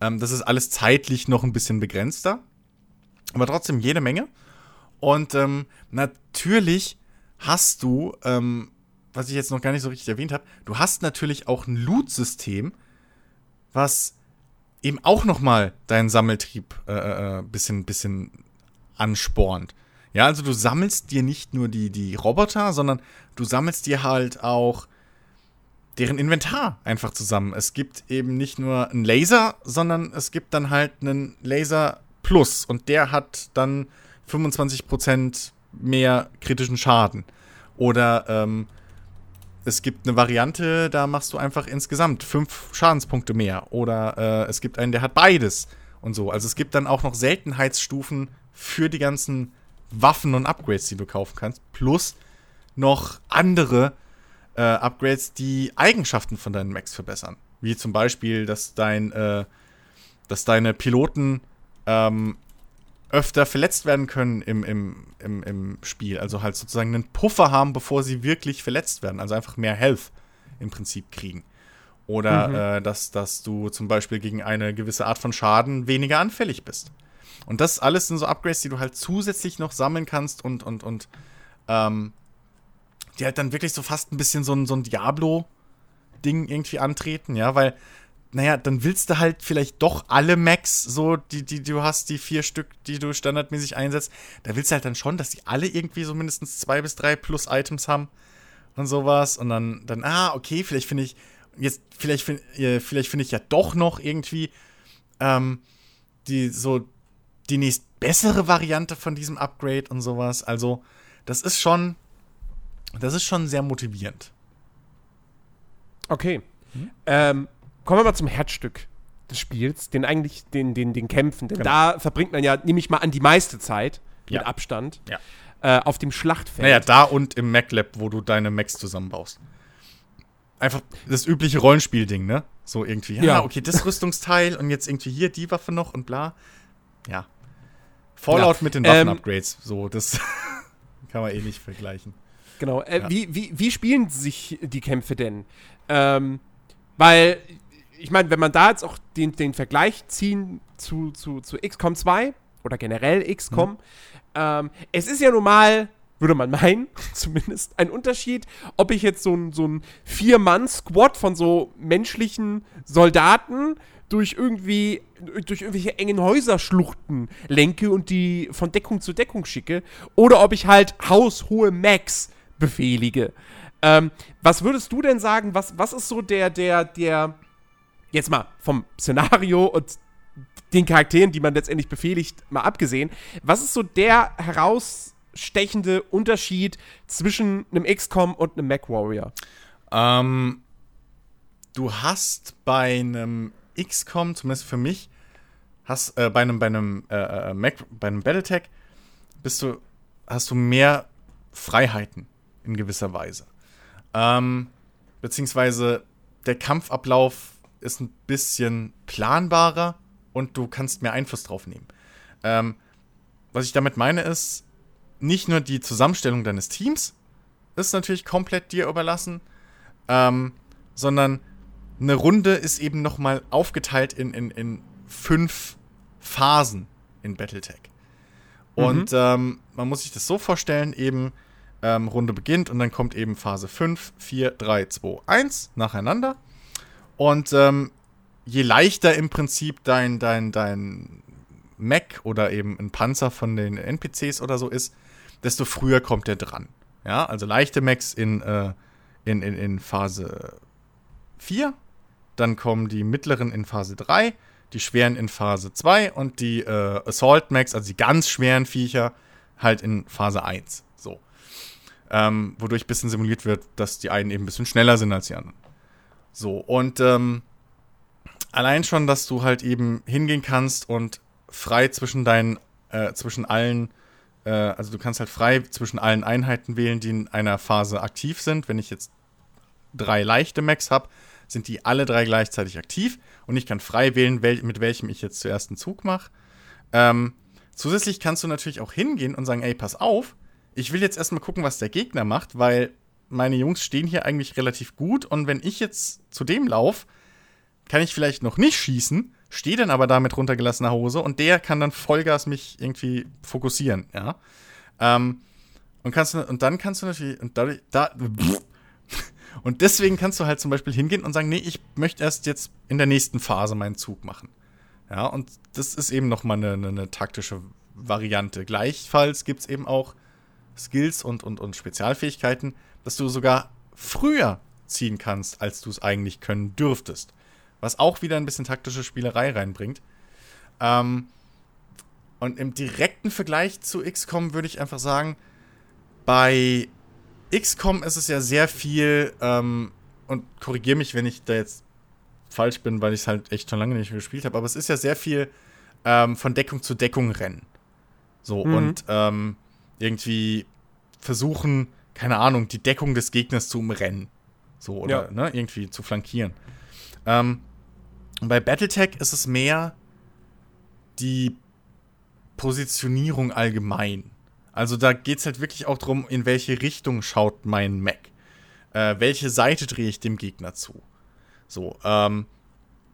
Ähm, das ist alles zeitlich noch ein bisschen begrenzter. Aber trotzdem jede Menge. Und ähm, natürlich hast du ähm, was ich jetzt noch gar nicht so richtig erwähnt habe, du hast natürlich auch ein Loot-System, was eben auch noch mal deinen Sammeltrieb äh, äh, äh, bisschen, bisschen anspornt. Ja, also du sammelst dir nicht nur die, die Roboter, sondern du sammelst dir halt auch deren Inventar einfach zusammen. Es gibt eben nicht nur einen Laser, sondern es gibt dann halt einen Laser Plus und der hat dann 25% mehr kritischen Schaden. Oder ähm, es gibt eine Variante, da machst du einfach insgesamt fünf Schadenspunkte mehr. Oder äh, es gibt einen, der hat beides und so. Also es gibt dann auch noch Seltenheitsstufen für die ganzen Waffen und Upgrades, die du kaufen kannst. Plus noch andere äh, Upgrades, die Eigenschaften von deinen Max verbessern. Wie zum Beispiel, dass dein, äh, dass deine Piloten ähm, öfter verletzt werden können im, im, im, im Spiel. Also halt sozusagen einen Puffer haben, bevor sie wirklich verletzt werden. Also einfach mehr Health im Prinzip kriegen. Oder mhm. äh, dass, dass du zum Beispiel gegen eine gewisse Art von Schaden weniger anfällig bist. Und das alles sind so Upgrades, die du halt zusätzlich noch sammeln kannst und, und, und ähm, die halt dann wirklich so fast ein bisschen so ein, so ein Diablo-Ding irgendwie antreten, ja, weil naja, dann willst du halt vielleicht doch alle Macs, so, die, die du hast, die vier Stück, die du standardmäßig einsetzt. Da willst du halt dann schon, dass die alle irgendwie so mindestens zwei bis drei plus Items haben und sowas. Und dann, dann ah, okay, vielleicht finde ich, jetzt, vielleicht finde äh, vielleicht find ich ja doch noch irgendwie, ähm, die, so, die nächst bessere Variante von diesem Upgrade und sowas. Also, das ist schon, das ist schon sehr motivierend. Okay. Mhm. Ähm, kommen wir mal zum Herzstück des Spiels, den eigentlich, den, den, den Kämpfen. Denn genau. da verbringt man ja, nehme ich mal an, die meiste Zeit ja. mit Abstand. Ja. Äh, auf dem Schlachtfeld. Naja, da und im MacLab, wo du deine Macs zusammenbaust. Einfach das übliche Rollenspielding, ne? So irgendwie, ja, ja, okay, das Rüstungsteil und jetzt irgendwie hier die Waffe noch und bla. Ja. Fallout ja. mit den Waffen-Upgrades, ähm, so, das kann man eh nicht vergleichen. Genau. Äh, ja. wie, wie, wie spielen sich die Kämpfe denn? Ähm, weil ich meine, wenn man da jetzt auch den, den Vergleich ziehen zu, zu, zu XCOM 2 oder generell XCOM, mhm. ähm, es ist ja normal würde man meinen, zumindest, ein Unterschied, ob ich jetzt so ein, so ein Vier-Mann-Squad von so menschlichen Soldaten durch irgendwie, durch irgendwelche engen Häuserschluchten lenke und die von Deckung zu Deckung schicke, oder ob ich halt haushohe Max befehlige. Ähm, was würdest du denn sagen, was, was ist so der, der, der, jetzt mal vom Szenario und den Charakteren, die man letztendlich befehligt, mal abgesehen, was ist so der herausstechende Unterschied zwischen einem XCOM und einem MacWarrior? Ähm, du hast bei einem XCOM, zumindest für mich, hast äh, bei einem bei einem äh, äh, Mac, bei einem BattleTech bist du hast du mehr Freiheiten in gewisser Weise. Ähm, beziehungsweise der Kampfablauf ist ein bisschen planbarer und du kannst mehr Einfluss drauf nehmen. Ähm, was ich damit meine ist, nicht nur die Zusammenstellung deines Teams ist natürlich komplett dir überlassen, ähm, sondern eine Runde ist eben nochmal aufgeteilt in, in, in fünf Phasen in Battletech. Und mhm. ähm, man muss sich das so vorstellen, eben ähm, Runde beginnt und dann kommt eben Phase 5, 4, 3, 2, 1 nacheinander. Und ähm, je leichter im Prinzip dein, dein, dein Mac oder eben ein Panzer von den NPCs oder so ist, desto früher kommt der dran. Ja, also leichte Macs in, äh, in, in, in Phase 4 dann kommen die mittleren in Phase 3, die schweren in Phase 2 und die äh, Assault Max, also die ganz schweren Viecher, halt in Phase 1. So. Ähm, wodurch ein bisschen simuliert wird, dass die einen eben ein bisschen schneller sind als die anderen. So, und ähm, allein schon, dass du halt eben hingehen kannst und frei zwischen deinen, äh, zwischen allen, äh, also du kannst halt frei zwischen allen Einheiten wählen, die in einer Phase aktiv sind. Wenn ich jetzt drei leichte Max habe, sind die alle drei gleichzeitig aktiv und ich kann frei wählen, wel mit welchem ich jetzt zuerst einen Zug mache. Ähm, zusätzlich kannst du natürlich auch hingehen und sagen, ey, pass auf, ich will jetzt erstmal gucken, was der Gegner macht, weil meine Jungs stehen hier eigentlich relativ gut und wenn ich jetzt zu dem laufe, kann ich vielleicht noch nicht schießen, stehe dann aber da mit runtergelassener Hose und der kann dann Vollgas mich irgendwie fokussieren, ja. Ähm, und, kannst, und dann kannst du natürlich, und dadurch, da, und deswegen kannst du halt zum Beispiel hingehen und sagen, nee, ich möchte erst jetzt in der nächsten Phase meinen Zug machen. Ja, und das ist eben nochmal eine, eine, eine taktische Variante. Gleichfalls gibt es eben auch Skills und, und, und Spezialfähigkeiten, dass du sogar früher ziehen kannst, als du es eigentlich können dürftest. Was auch wieder ein bisschen taktische Spielerei reinbringt. Ähm, und im direkten Vergleich zu XCOM würde ich einfach sagen, bei XCOM ist es ja sehr viel, ähm, und korrigiere mich, wenn ich da jetzt falsch bin, weil ich es halt echt schon lange nicht mehr gespielt habe, aber es ist ja sehr viel ähm, von Deckung zu Deckung rennen. So, mhm. und ähm, irgendwie versuchen, keine Ahnung, die Deckung des Gegners zu umrennen. So, oder ja. ne, irgendwie zu flankieren. Ähm, und bei Battletech ist es mehr die Positionierung allgemein. Also da geht es halt wirklich auch darum, in welche Richtung schaut mein Mac. Äh, welche Seite drehe ich dem Gegner zu. So, ähm,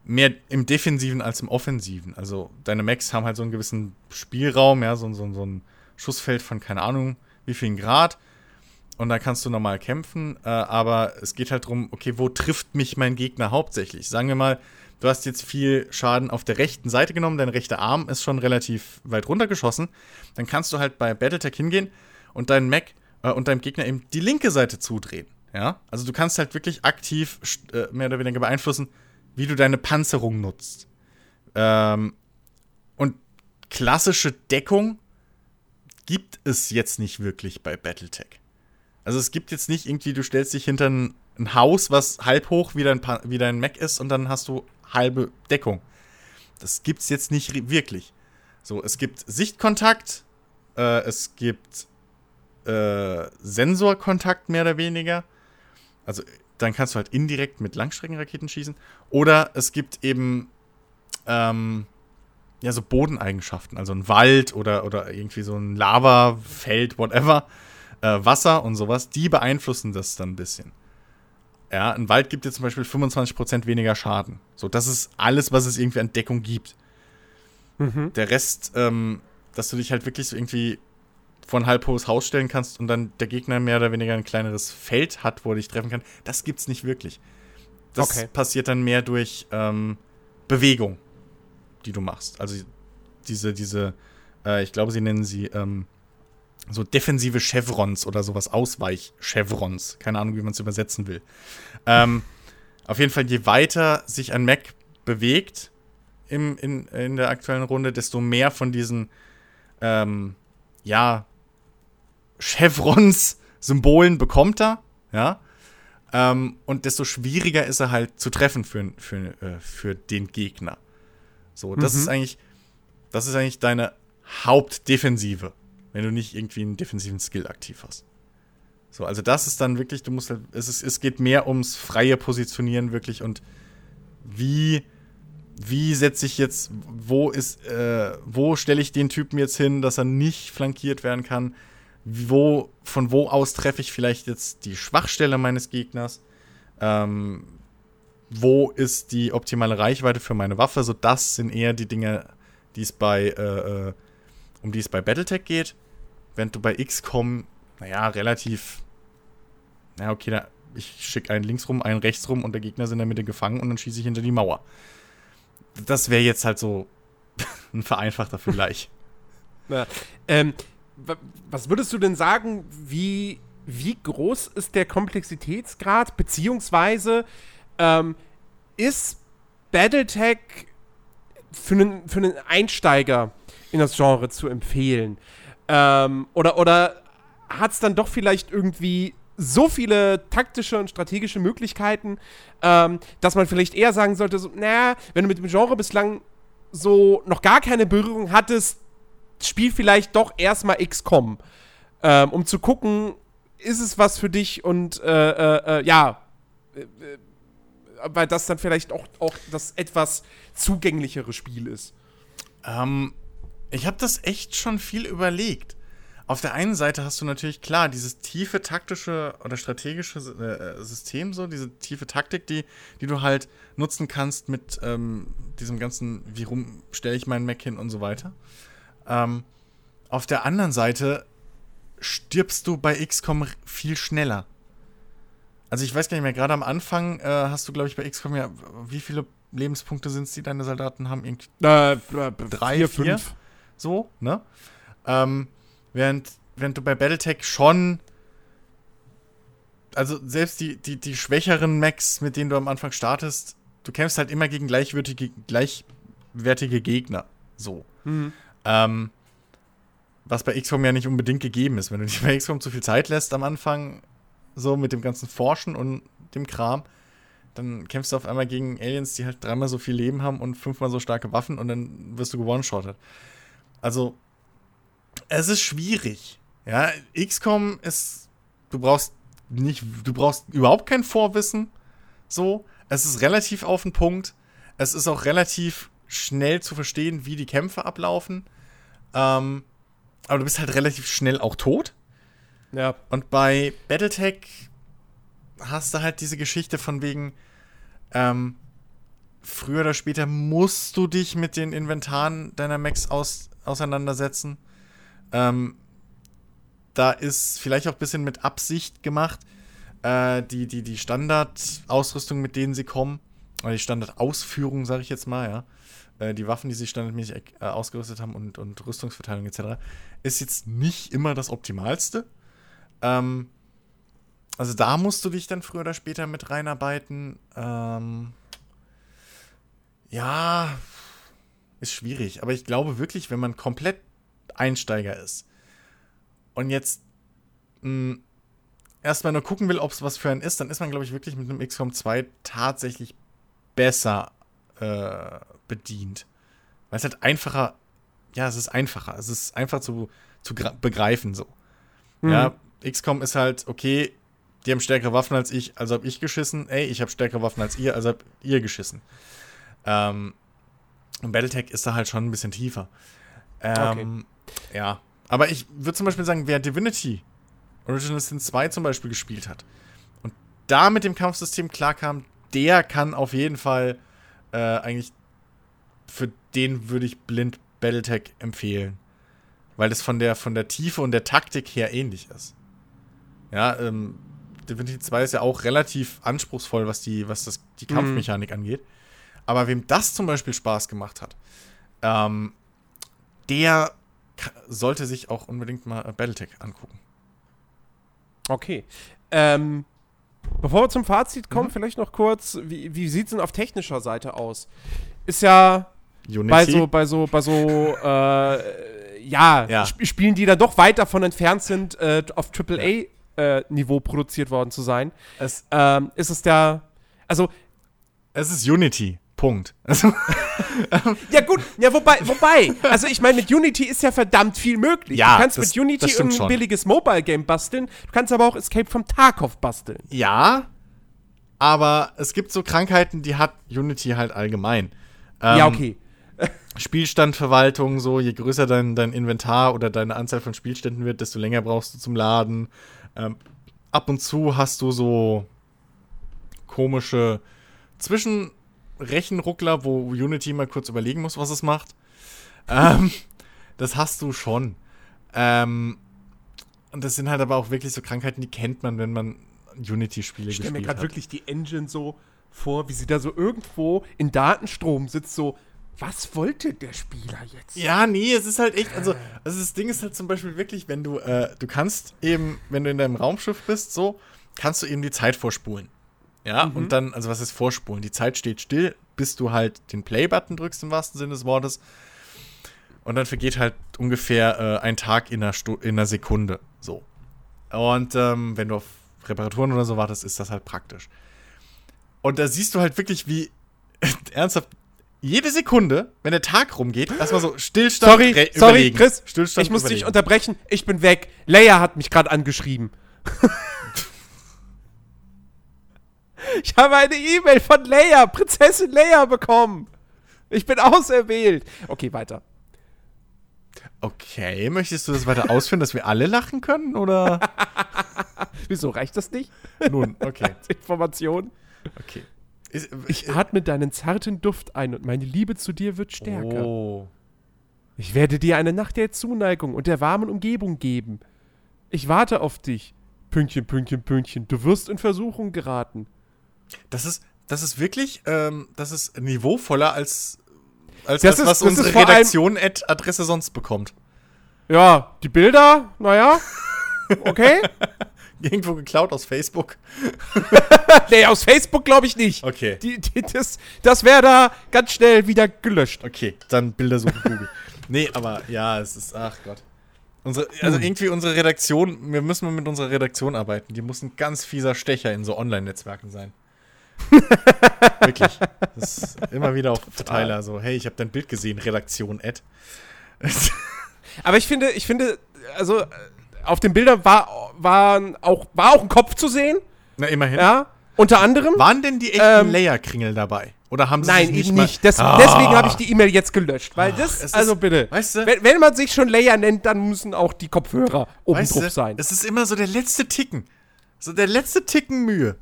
mehr im Defensiven als im Offensiven. Also deine Macs haben halt so einen gewissen Spielraum, ja, so, so, so ein Schussfeld von keine Ahnung wie vielen Grad. Und da kannst du normal kämpfen, äh, aber es geht halt darum, okay, wo trifft mich mein Gegner hauptsächlich? Sagen wir mal, du hast jetzt viel Schaden auf der rechten Seite genommen, dein rechter Arm ist schon relativ weit runtergeschossen, dann kannst du halt bei Battletech hingehen und deinen Mac äh, und deinem Gegner eben die linke Seite zudrehen. Ja? Also du kannst halt wirklich aktiv äh, mehr oder weniger beeinflussen, wie du deine Panzerung nutzt. Ähm, und klassische Deckung gibt es jetzt nicht wirklich bei Battletech. Also es gibt jetzt nicht irgendwie, du stellst dich hinter ein, ein Haus, was halb hoch wie dein, wie dein Mac ist und dann hast du halbe Deckung. Das gibt es jetzt nicht wirklich. So, es gibt Sichtkontakt, äh, es gibt äh, Sensorkontakt mehr oder weniger. Also dann kannst du halt indirekt mit Langstreckenraketen schießen. Oder es gibt eben ähm, ja so Bodeneigenschaften, also ein Wald oder, oder irgendwie so ein Lavafeld, whatever, äh, Wasser und sowas, die beeinflussen das dann ein bisschen. Ja, ein Wald gibt dir zum Beispiel 25% weniger Schaden. So, das ist alles, was es irgendwie an Deckung gibt. Mhm. Der Rest, ähm, dass du dich halt wirklich so irgendwie vor ein halb hohes Haus stellen kannst und dann der Gegner mehr oder weniger ein kleineres Feld hat, wo er dich treffen kann. Das gibt's nicht wirklich. Das Okay. passiert dann mehr durch ähm, Bewegung, die du machst. Also diese, diese, äh, ich glaube, sie nennen sie ähm, so defensive Chevrons oder sowas, Ausweich-Chevrons. Keine Ahnung, wie man es übersetzen will. Ähm, auf jeden Fall, je weiter sich ein Mac bewegt im, in, in der aktuellen Runde, desto mehr von diesen, ähm, ja, Chevrons, Symbolen bekommt er, ja. Ähm, und desto schwieriger ist er halt zu treffen für, für, äh, für den Gegner. So, das Mhm. ist eigentlich, das ist eigentlich deine Hauptdefensive, wenn du nicht irgendwie einen defensiven Skill aktiv hast. So, also das ist dann wirklich, du musst halt, es, ist, es geht mehr ums freie Positionieren wirklich und wie, wie setze ich jetzt, wo ist, äh, wo stelle ich den Typen jetzt hin, dass er nicht flankiert werden kann? Wo, von wo aus treffe ich vielleicht jetzt die Schwachstelle meines Gegners? Ähm, wo ist die optimale Reichweite für meine Waffe? So, das sind eher die Dinge, die es bei, äh, äh, um die es bei Battletech geht. Während du bei XCOM, naja, relativ, na okay, da, ich schicke einen links rum, einen rechts rum und der Gegner sind in der Mitte gefangen und dann schieße ich hinter die Mauer. Das wäre jetzt halt so ein vereinfachter Vergleich. Ja. Ähm, wa- was würdest du denn sagen, wie, wie groß ist der Komplexitätsgrad, beziehungsweise ähm, ist Battletech für einen, für einen Einsteiger in das Genre zu empfehlen? Ähm, oder oder hat es dann doch vielleicht irgendwie so viele taktische und strategische Möglichkeiten, ähm, dass man vielleicht eher sagen sollte, so, naja, wenn du mit dem Genre bislang so noch gar keine Berührung hattest, spiel vielleicht doch erstmal XCOM, ähm, um zu gucken, ist es was für dich und äh, äh, äh, ja, äh, äh, weil das dann vielleicht auch, auch das etwas zugänglichere Spiel ist. Ähm, ich habe das echt schon viel überlegt. Auf der einen Seite hast du natürlich klar dieses tiefe taktische oder strategische äh, System, so diese tiefe Taktik, die, die du halt nutzen kannst mit ähm, diesem ganzen, wie rum stelle ich meinen Mac hin und so weiter. Ähm, auf der anderen Seite stirbst du bei XCOM viel schneller. Also ich weiß gar nicht mehr, gerade am Anfang äh, hast du, glaube ich, bei XCOM ja, wie viele Lebenspunkte sind es, die deine Soldaten haben? Irgendwie Äh, Drei, vier, vier? fünf. so, ne? Ähm, während, während du bei Battletech schon. Also selbst die, die, die schwächeren Mechs, mit denen du am Anfang startest, du kämpfst halt immer gegen gleichwertige, gleichwertige Gegner. So. Mhm. Ähm, was bei XCOM ja nicht unbedingt gegeben ist. Wenn du dich bei XCOM zu viel Zeit lässt am Anfang, so mit dem ganzen Forschen und dem Kram, dann kämpfst du auf einmal gegen Aliens, die halt dreimal so viel Leben haben und fünfmal so starke Waffen und dann wirst du gewone-shottet. Also, es ist schwierig. Ja, XCOM ist, du brauchst nicht, du brauchst überhaupt kein Vorwissen. So, es ist relativ auf den Punkt. Es ist auch relativ schnell zu verstehen, wie die Kämpfe ablaufen. Ähm, aber du bist halt relativ schnell auch tot. Ja. Und bei Battletech hast du halt diese Geschichte von wegen, ähm, früher oder später musst du dich mit den Inventaren deiner Macs aus, auseinandersetzen. Ähm, da ist vielleicht auch ein bisschen mit Absicht gemacht, äh, die, die, die Standardausrüstung, mit denen sie kommen, oder die Standardausführung, sage ich jetzt mal, ja, äh, die Waffen, die sie standardmäßig äh, ausgerüstet haben und, und Rüstungsverteilung etc., ist jetzt nicht immer das Optimalste. Ähm, also da musst du dich dann früher oder später mit reinarbeiten. Ähm, ja, ist schwierig. Aber ich glaube wirklich, wenn man komplett Einsteiger ist und jetzt mh, erstmal nur gucken will, ob es was für einen ist, dann ist man, glaube ich, wirklich mit einem XCOM 2 tatsächlich besser äh, bedient. Weil es halt einfacher, ja, es ist einfacher. Es ist einfach zu, zu begreifen so. Ja, XCOM ist halt, okay, die haben stärkere Waffen als ich, also hab ich geschissen. Ey, ich habe stärkere Waffen als ihr, also habt ihr geschissen. Ähm, und Battletech ist da halt schon ein bisschen tiefer. Ähm, Ja. Aber ich würde zum Beispiel sagen, wer Divinity Original Sin 2 zum Beispiel gespielt hat und da mit dem Kampfsystem klarkam, der kann auf jeden Fall äh, eigentlich für den würde ich blind Battletech empfehlen. weil das von der, von der Tiefe und der Taktik her ähnlich ist. Ja, ähm, Divinity 2 ist ja auch relativ anspruchsvoll, was die, was das, die Kampfmechanik mhm. angeht. Aber wem das zum Beispiel Spaß gemacht hat, ähm, der sollte sich auch unbedingt mal Battletech angucken. Okay. Ähm, bevor wir zum Fazit kommen, mhm. vielleicht noch kurz, wie, wie sieht es denn auf technischer Seite aus? Ist ja Unity? bei so, bei so, bei so, äh, ja, ja. Sp Spielen, die da doch weit davon entfernt sind, äh, auf AAA-Niveau äh, produziert worden zu sein. Es, ähm, ist es der, also es ist Unity. Punkt. Also, ja, gut, ja, wobei, wobei, also ich meine, mit Unity ist ja verdammt viel möglich. Ja, du kannst das, mit Unity ein schon. billiges Mobile-Game basteln, du kannst aber auch Escape from Tarkov basteln. Ja, aber es gibt so Krankheiten, die hat Unity halt allgemein. Ähm, ja, okay. Spielstandverwaltung, so, je größer dein, dein Inventar oder deine Anzahl von Spielständen wird, desto länger brauchst du zum Laden. Ähm, ab und zu hast du so komische Zwischen- Rechenruckler, wo Unity mal kurz überlegen muss, was es macht. ähm, das hast du schon. Ähm, und das sind halt aber auch wirklich so Krankheiten, die kennt man, wenn man Unity-Spiele gespielt hat. Ich stelle mir gerade wirklich die Engine so vor, wie sie da so irgendwo in Datenstrom sitzt, so, was wollte der Spieler jetzt? Ja, nee, es ist halt echt, also, also das Ding ist halt zum Beispiel wirklich, wenn du, äh, du kannst eben, wenn du in deinem Raumschiff bist, so, kannst du eben die Zeit vorspulen. Ja, mhm. und dann, also was ist vorspulen? Die Zeit steht still, bis du halt den Play-Button drückst, im wahrsten Sinne des Wortes. Und dann vergeht halt ungefähr äh, ein Tag in einer, Stu in einer Sekunde. So. Und ähm, wenn du auf Reparaturen oder so wartest, ist das halt praktisch. Und da siehst du halt wirklich, wie ernsthaft jede Sekunde, wenn der Tag rumgeht, erstmal so Stillstand. Sorry, sorry, Chris. Stillstand ich muss überlegen. dich unterbrechen. Ich bin weg. Leia hat mich gerade angeschrieben. Ich habe eine E-Mail von Leia, Prinzessin Leia bekommen. Ich bin auserwählt. Okay, weiter. Okay, möchtest du das weiter ausführen, dass wir alle lachen können, oder? Wieso, reicht das nicht? Nun, okay. Information. Okay. Ist, ich atme deinen zarten Duft ein und meine Liebe zu dir wird stärker. Oh. Ich werde dir eine Nacht der Zuneigung und der warmen Umgebung geben. Ich warte auf dich. Pünktchen, Pünktchen, Pünktchen. Du wirst in Versuchung geraten. Das ist, das ist wirklich, ähm, das ist niveauvoller als, als das, das was ist, unsere Redaktion Adresse sonst bekommt. Ja, die Bilder, naja. Okay. Irgendwo geklaut aus Facebook. nee, aus Facebook glaube ich nicht. Okay. Die, die, das das wäre da ganz schnell wieder gelöscht. Okay, dann Bildersuche Google. nee, aber ja, es ist, ach Gott. Unsere, also hm. irgendwie unsere Redaktion, wir müssen mit unserer Redaktion arbeiten. Die muss ein ganz fieser Stecher in so Online-Netzwerken sein. Wirklich. Das ist immer wieder auf Verteiler so, hey, ich habe dein Bild gesehen, Redaktion Ad. Aber ich finde, ich finde, also auf den Bildern war, waren auch, war auch ein Kopf zu sehen. Na, immerhin. Ja. Unter anderem. Waren denn die echten ähm, Layer-Kringel dabei? Oder haben sie Nein, sich nicht eben nicht. Das, ah. Deswegen habe ich die E-Mail jetzt gelöscht. Weil das, Ach, also ist, bitte. Weißt du, wenn, wenn, man sich schon Layer nennt, dann müssen auch die Kopfhörer oben weißt drauf sein. Es ist immer so der letzte Ticken. So der letzte Ticken Mühe.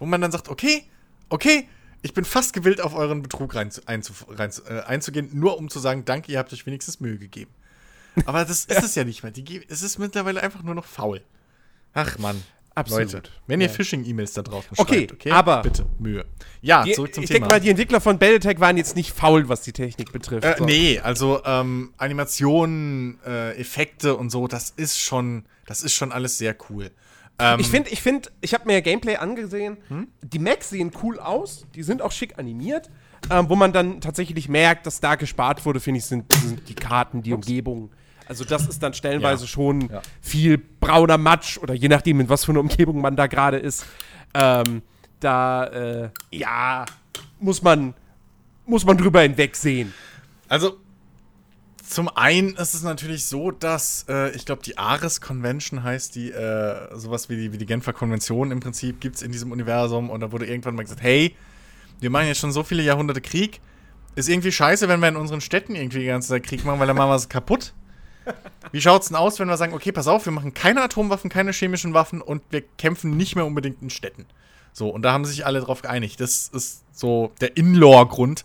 Wo man dann sagt, okay, okay, ich bin fast gewillt, auf euren Betrug rein, einzu, rein, äh, einzugehen, nur um zu sagen, danke, ihr habt euch wenigstens Mühe gegeben. Aber das ist es ja nicht mehr. Die, es ist mittlerweile einfach nur noch faul. Ach Mann. Absolut. Leute, wenn ihr Phishing-E-Mails da draußen okay, schreibt, okay, aber bitte Mühe. Ja, die, zurück zum ich Thema. Ich denke mal, die Entwickler von Battletech waren jetzt nicht faul, was die Technik betrifft. Äh, so. Nee, also ähm, Animationen, äh, Effekte und so, das ist schon, das ist schon alles sehr cool. Ähm, ich finde, ich finde, ich habe mir Gameplay angesehen. Hm? Die Macs sehen cool aus, die sind auch schick animiert. Ähm, wo man dann tatsächlich merkt, dass da gespart wurde, finde ich, sind, sind, die Karten, die. Umgebung. Also das ist dann stellenweise ja. schon ja. viel brauner Matsch oder je nachdem, in was für eine Umgebung man da gerade ist. Ähm, da, äh, ja, muss man, muss man drüber hinwegsehen. Also, zum einen ist es natürlich so, dass äh, ich glaube, die Ares Convention heißt die, äh, sowas wie die, wie die Genfer Konvention im Prinzip gibt es in diesem Universum. Und da wurde irgendwann mal gesagt, hey, wir machen jetzt schon so viele Jahrhunderte Krieg. Ist irgendwie scheiße, wenn wir in unseren Städten irgendwie die ganze Zeit Krieg machen, weil dann machen wir es kaputt. Wie schaut es denn aus, wenn wir sagen, okay, pass auf, wir machen keine Atomwaffen, keine chemischen Waffen und wir kämpfen nicht mehr unbedingt in Städten? So, und da haben sich alle drauf geeinigt. Das ist so der In-Law-Grund,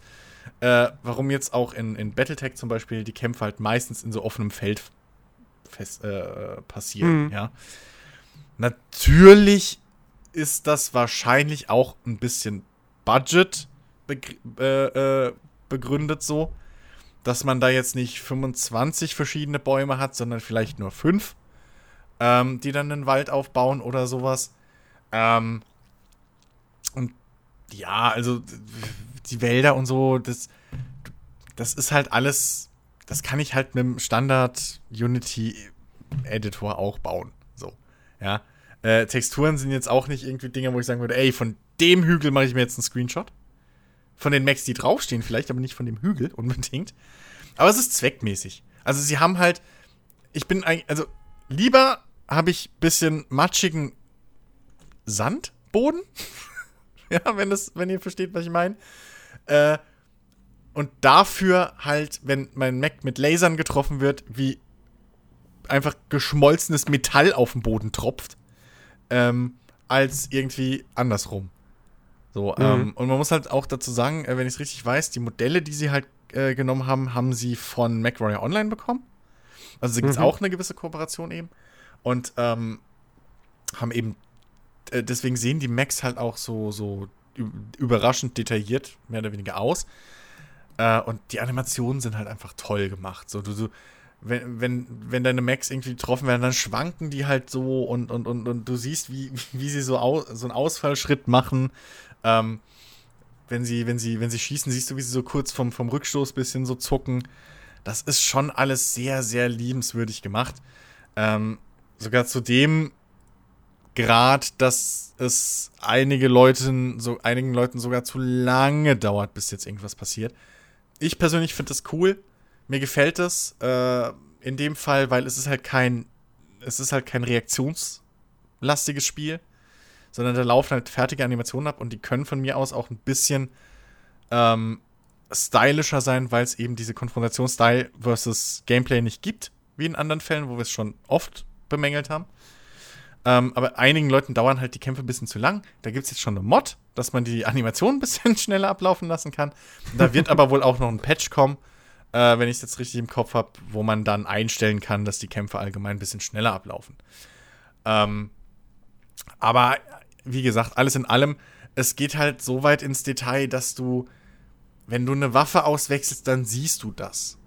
äh, warum jetzt auch in, in Battletech zum Beispiel die Kämpfe halt meistens in so offenem Feld fest, äh, passieren, mhm. ja. Natürlich ist das wahrscheinlich auch ein bisschen Budget äh, äh, begründet so, dass man da jetzt nicht 25 verschiedene Bäume hat, sondern vielleicht nur fünf, ähm, die dann einen Wald aufbauen oder sowas. Ähm, und ja, also die Wälder und so, das, das ist halt alles, das kann ich halt mit dem Standard Unity Editor auch bauen. So, ja. Äh, Texturen sind jetzt auch nicht irgendwie Dinge, wo ich sagen würde, ey, von dem Hügel mache ich mir jetzt einen Screenshot. Von den Macs, die draufstehen, vielleicht, aber nicht von dem Hügel unbedingt. Aber es ist zweckmäßig. Also sie haben halt, ich bin eigentlich, also lieber habe ich bisschen matschigen Sandboden. ja, wenn das, wenn ihr versteht, was ich meine. Äh, und dafür halt, wenn mein Mac mit Lasern getroffen wird, wie einfach geschmolzenes Metall auf den Boden tropft, ähm, als irgendwie andersrum. So, mhm. ähm, und man muss halt auch dazu sagen, äh, wenn ich es richtig weiß, die Modelle, die sie halt äh, genommen haben, haben sie von MacWarrior Online bekommen. Also gibt es mhm. auch eine gewisse Kooperation eben. Und ähm, haben eben, äh, deswegen sehen die Macs halt auch so, so überraschend detailliert, mehr oder weniger aus. Äh, und die Animationen sind halt einfach toll gemacht. So, du, du, wenn, wenn, wenn deine Macs irgendwie getroffen werden, dann schwanken die halt so und, und, und, und du siehst, wie, wie sie so, au, so einen Ausfallschritt machen. Ähm, wenn sie, wenn sie, wenn sie schießen, siehst du, wie sie so kurz vom, vom Rückstoß bisschen so zucken. Das ist schon alles sehr, sehr liebenswürdig gemacht. Ähm, sogar zu dem Grad, dass es einige Leuten, so einigen Leuten sogar zu lange dauert, bis jetzt irgendwas passiert. Ich persönlich finde das cool. Mir gefällt es äh, in dem Fall, weil es ist halt kein, es ist halt kein reaktionslastiges Spiel sondern da laufen halt fertige Animationen ab und die können von mir aus auch ein bisschen ähm, stylischer sein, weil es eben diese Konfrontationsstyle versus Gameplay nicht gibt, wie in anderen Fällen, wo wir es schon oft bemängelt haben. Ähm, aber einigen Leuten dauern halt die Kämpfe ein bisschen zu lang. Da gibt es jetzt schon eine Mod, dass man die Animation ein bisschen schneller ablaufen lassen kann. Da wird aber wohl auch noch ein Patch kommen, äh, wenn ich es jetzt richtig im Kopf habe, wo man dann einstellen kann, dass die Kämpfe allgemein ein bisschen schneller ablaufen. Ähm, aber wie gesagt, alles in allem, es geht halt so weit ins Detail, dass du, wenn du eine Waffe auswechselst, dann siehst du das.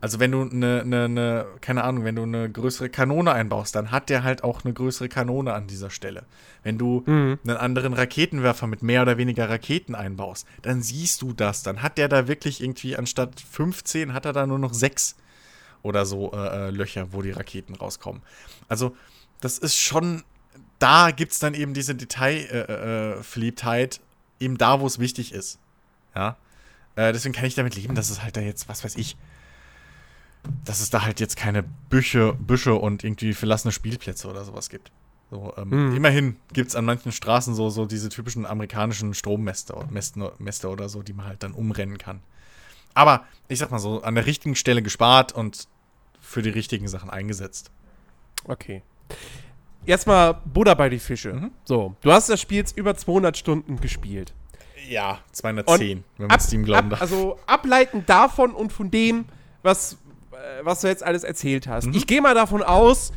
Also wenn du eine, eine, eine, keine Ahnung, wenn du eine größere Kanone einbaust, dann hat der halt auch eine größere Kanone an dieser Stelle. Wenn du mhm. einen anderen Raketenwerfer mit mehr oder weniger Raketen einbaust, dann siehst du das. Dann hat der da wirklich irgendwie anstatt 15 hat er da nur noch 6 oder so äh, äh, Löcher, wo die Raketen rauskommen. Also das ist schon da gibt es dann eben diese Detailverliebtheit, äh, äh, eben da, wo es wichtig ist. Ja. Äh, deswegen kann ich damit leben, dass es halt da jetzt, was weiß ich, dass es da halt jetzt keine Büsche, Büsche und irgendwie verlassene Spielplätze oder sowas gibt. So, ähm, mhm. Immerhin gibt es an manchen Straßen so, so diese typischen amerikanischen Strommäste Mäste oder so, die man halt dann umrennen kann. Aber ich sag mal so, an der richtigen Stelle gespart und für die richtigen Sachen eingesetzt. Okay erstmal Buddha bei die Fische. Mhm. So, du hast das Spiel jetzt über 200 Stunden gespielt. Ja, 210, und wenn man ab, Steam glauben darf. Also ableitend davon und von dem, was, äh, was du jetzt alles erzählt hast. Mhm. Ich gehe mal davon aus,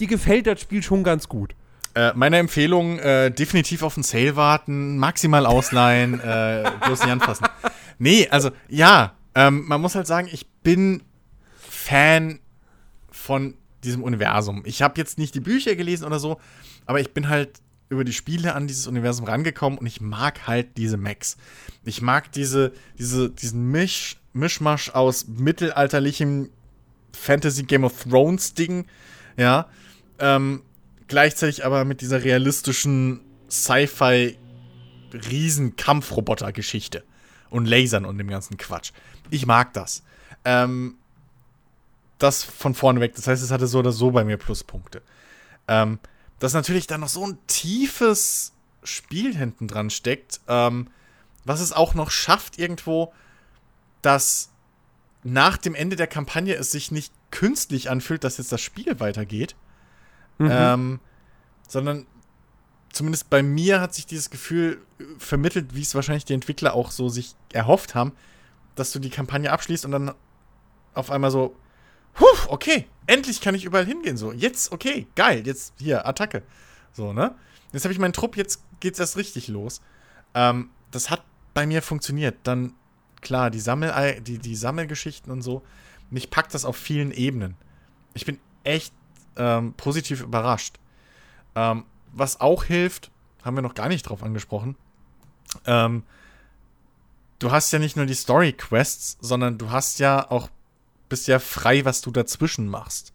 dir gefällt das Spiel schon ganz gut. Äh, meine Empfehlung, äh, definitiv auf den Sale warten, maximal ausleihen, äh, bloß nicht anfassen. Nee, also ja, ähm, man muss halt sagen, ich bin Fan von diesem Universum. Ich habe jetzt nicht die Bücher gelesen oder so, aber ich bin halt über die Spiele an dieses Universum rangekommen und ich mag halt diese Macs. Ich mag diese, diese, diesen Misch, Mischmasch aus mittelalterlichem Fantasy Game of Thrones Ding, ja, ähm, gleichzeitig aber mit dieser realistischen Sci-Fi Riesen-Kampfroboter-Geschichte und Lasern und dem ganzen Quatsch. Ich mag das. Ähm, das von vorne weg. Das heißt, es hatte so oder so bei mir Pluspunkte. Ähm, dass natürlich dann noch so ein tiefes Spiel hinten dran steckt, ähm, was es auch noch schafft, irgendwo, dass nach dem Ende der Kampagne es sich nicht künstlich anfühlt, dass jetzt das Spiel weitergeht. Mhm. Ähm, sondern zumindest bei mir hat sich dieses Gefühl vermittelt, wie es wahrscheinlich die Entwickler auch so sich erhofft haben, dass du die Kampagne abschließt und dann auf einmal so, Puh, okay, endlich kann ich überall hingehen. So, jetzt, okay, geil, jetzt hier, Attacke. So, ne? Jetzt habe ich meinen Trupp, jetzt geht's erst richtig los. Ähm, das hat bei mir funktioniert. Dann, klar, die, Sammel die, die Sammelgeschichten und so. Mich packt das auf vielen Ebenen. Ich bin echt ähm, positiv überrascht. Ähm, was auch hilft, haben wir noch gar nicht drauf angesprochen. Ähm, du hast ja nicht nur die Story-Quests, sondern du hast ja auch, bist ja frei, was du dazwischen machst.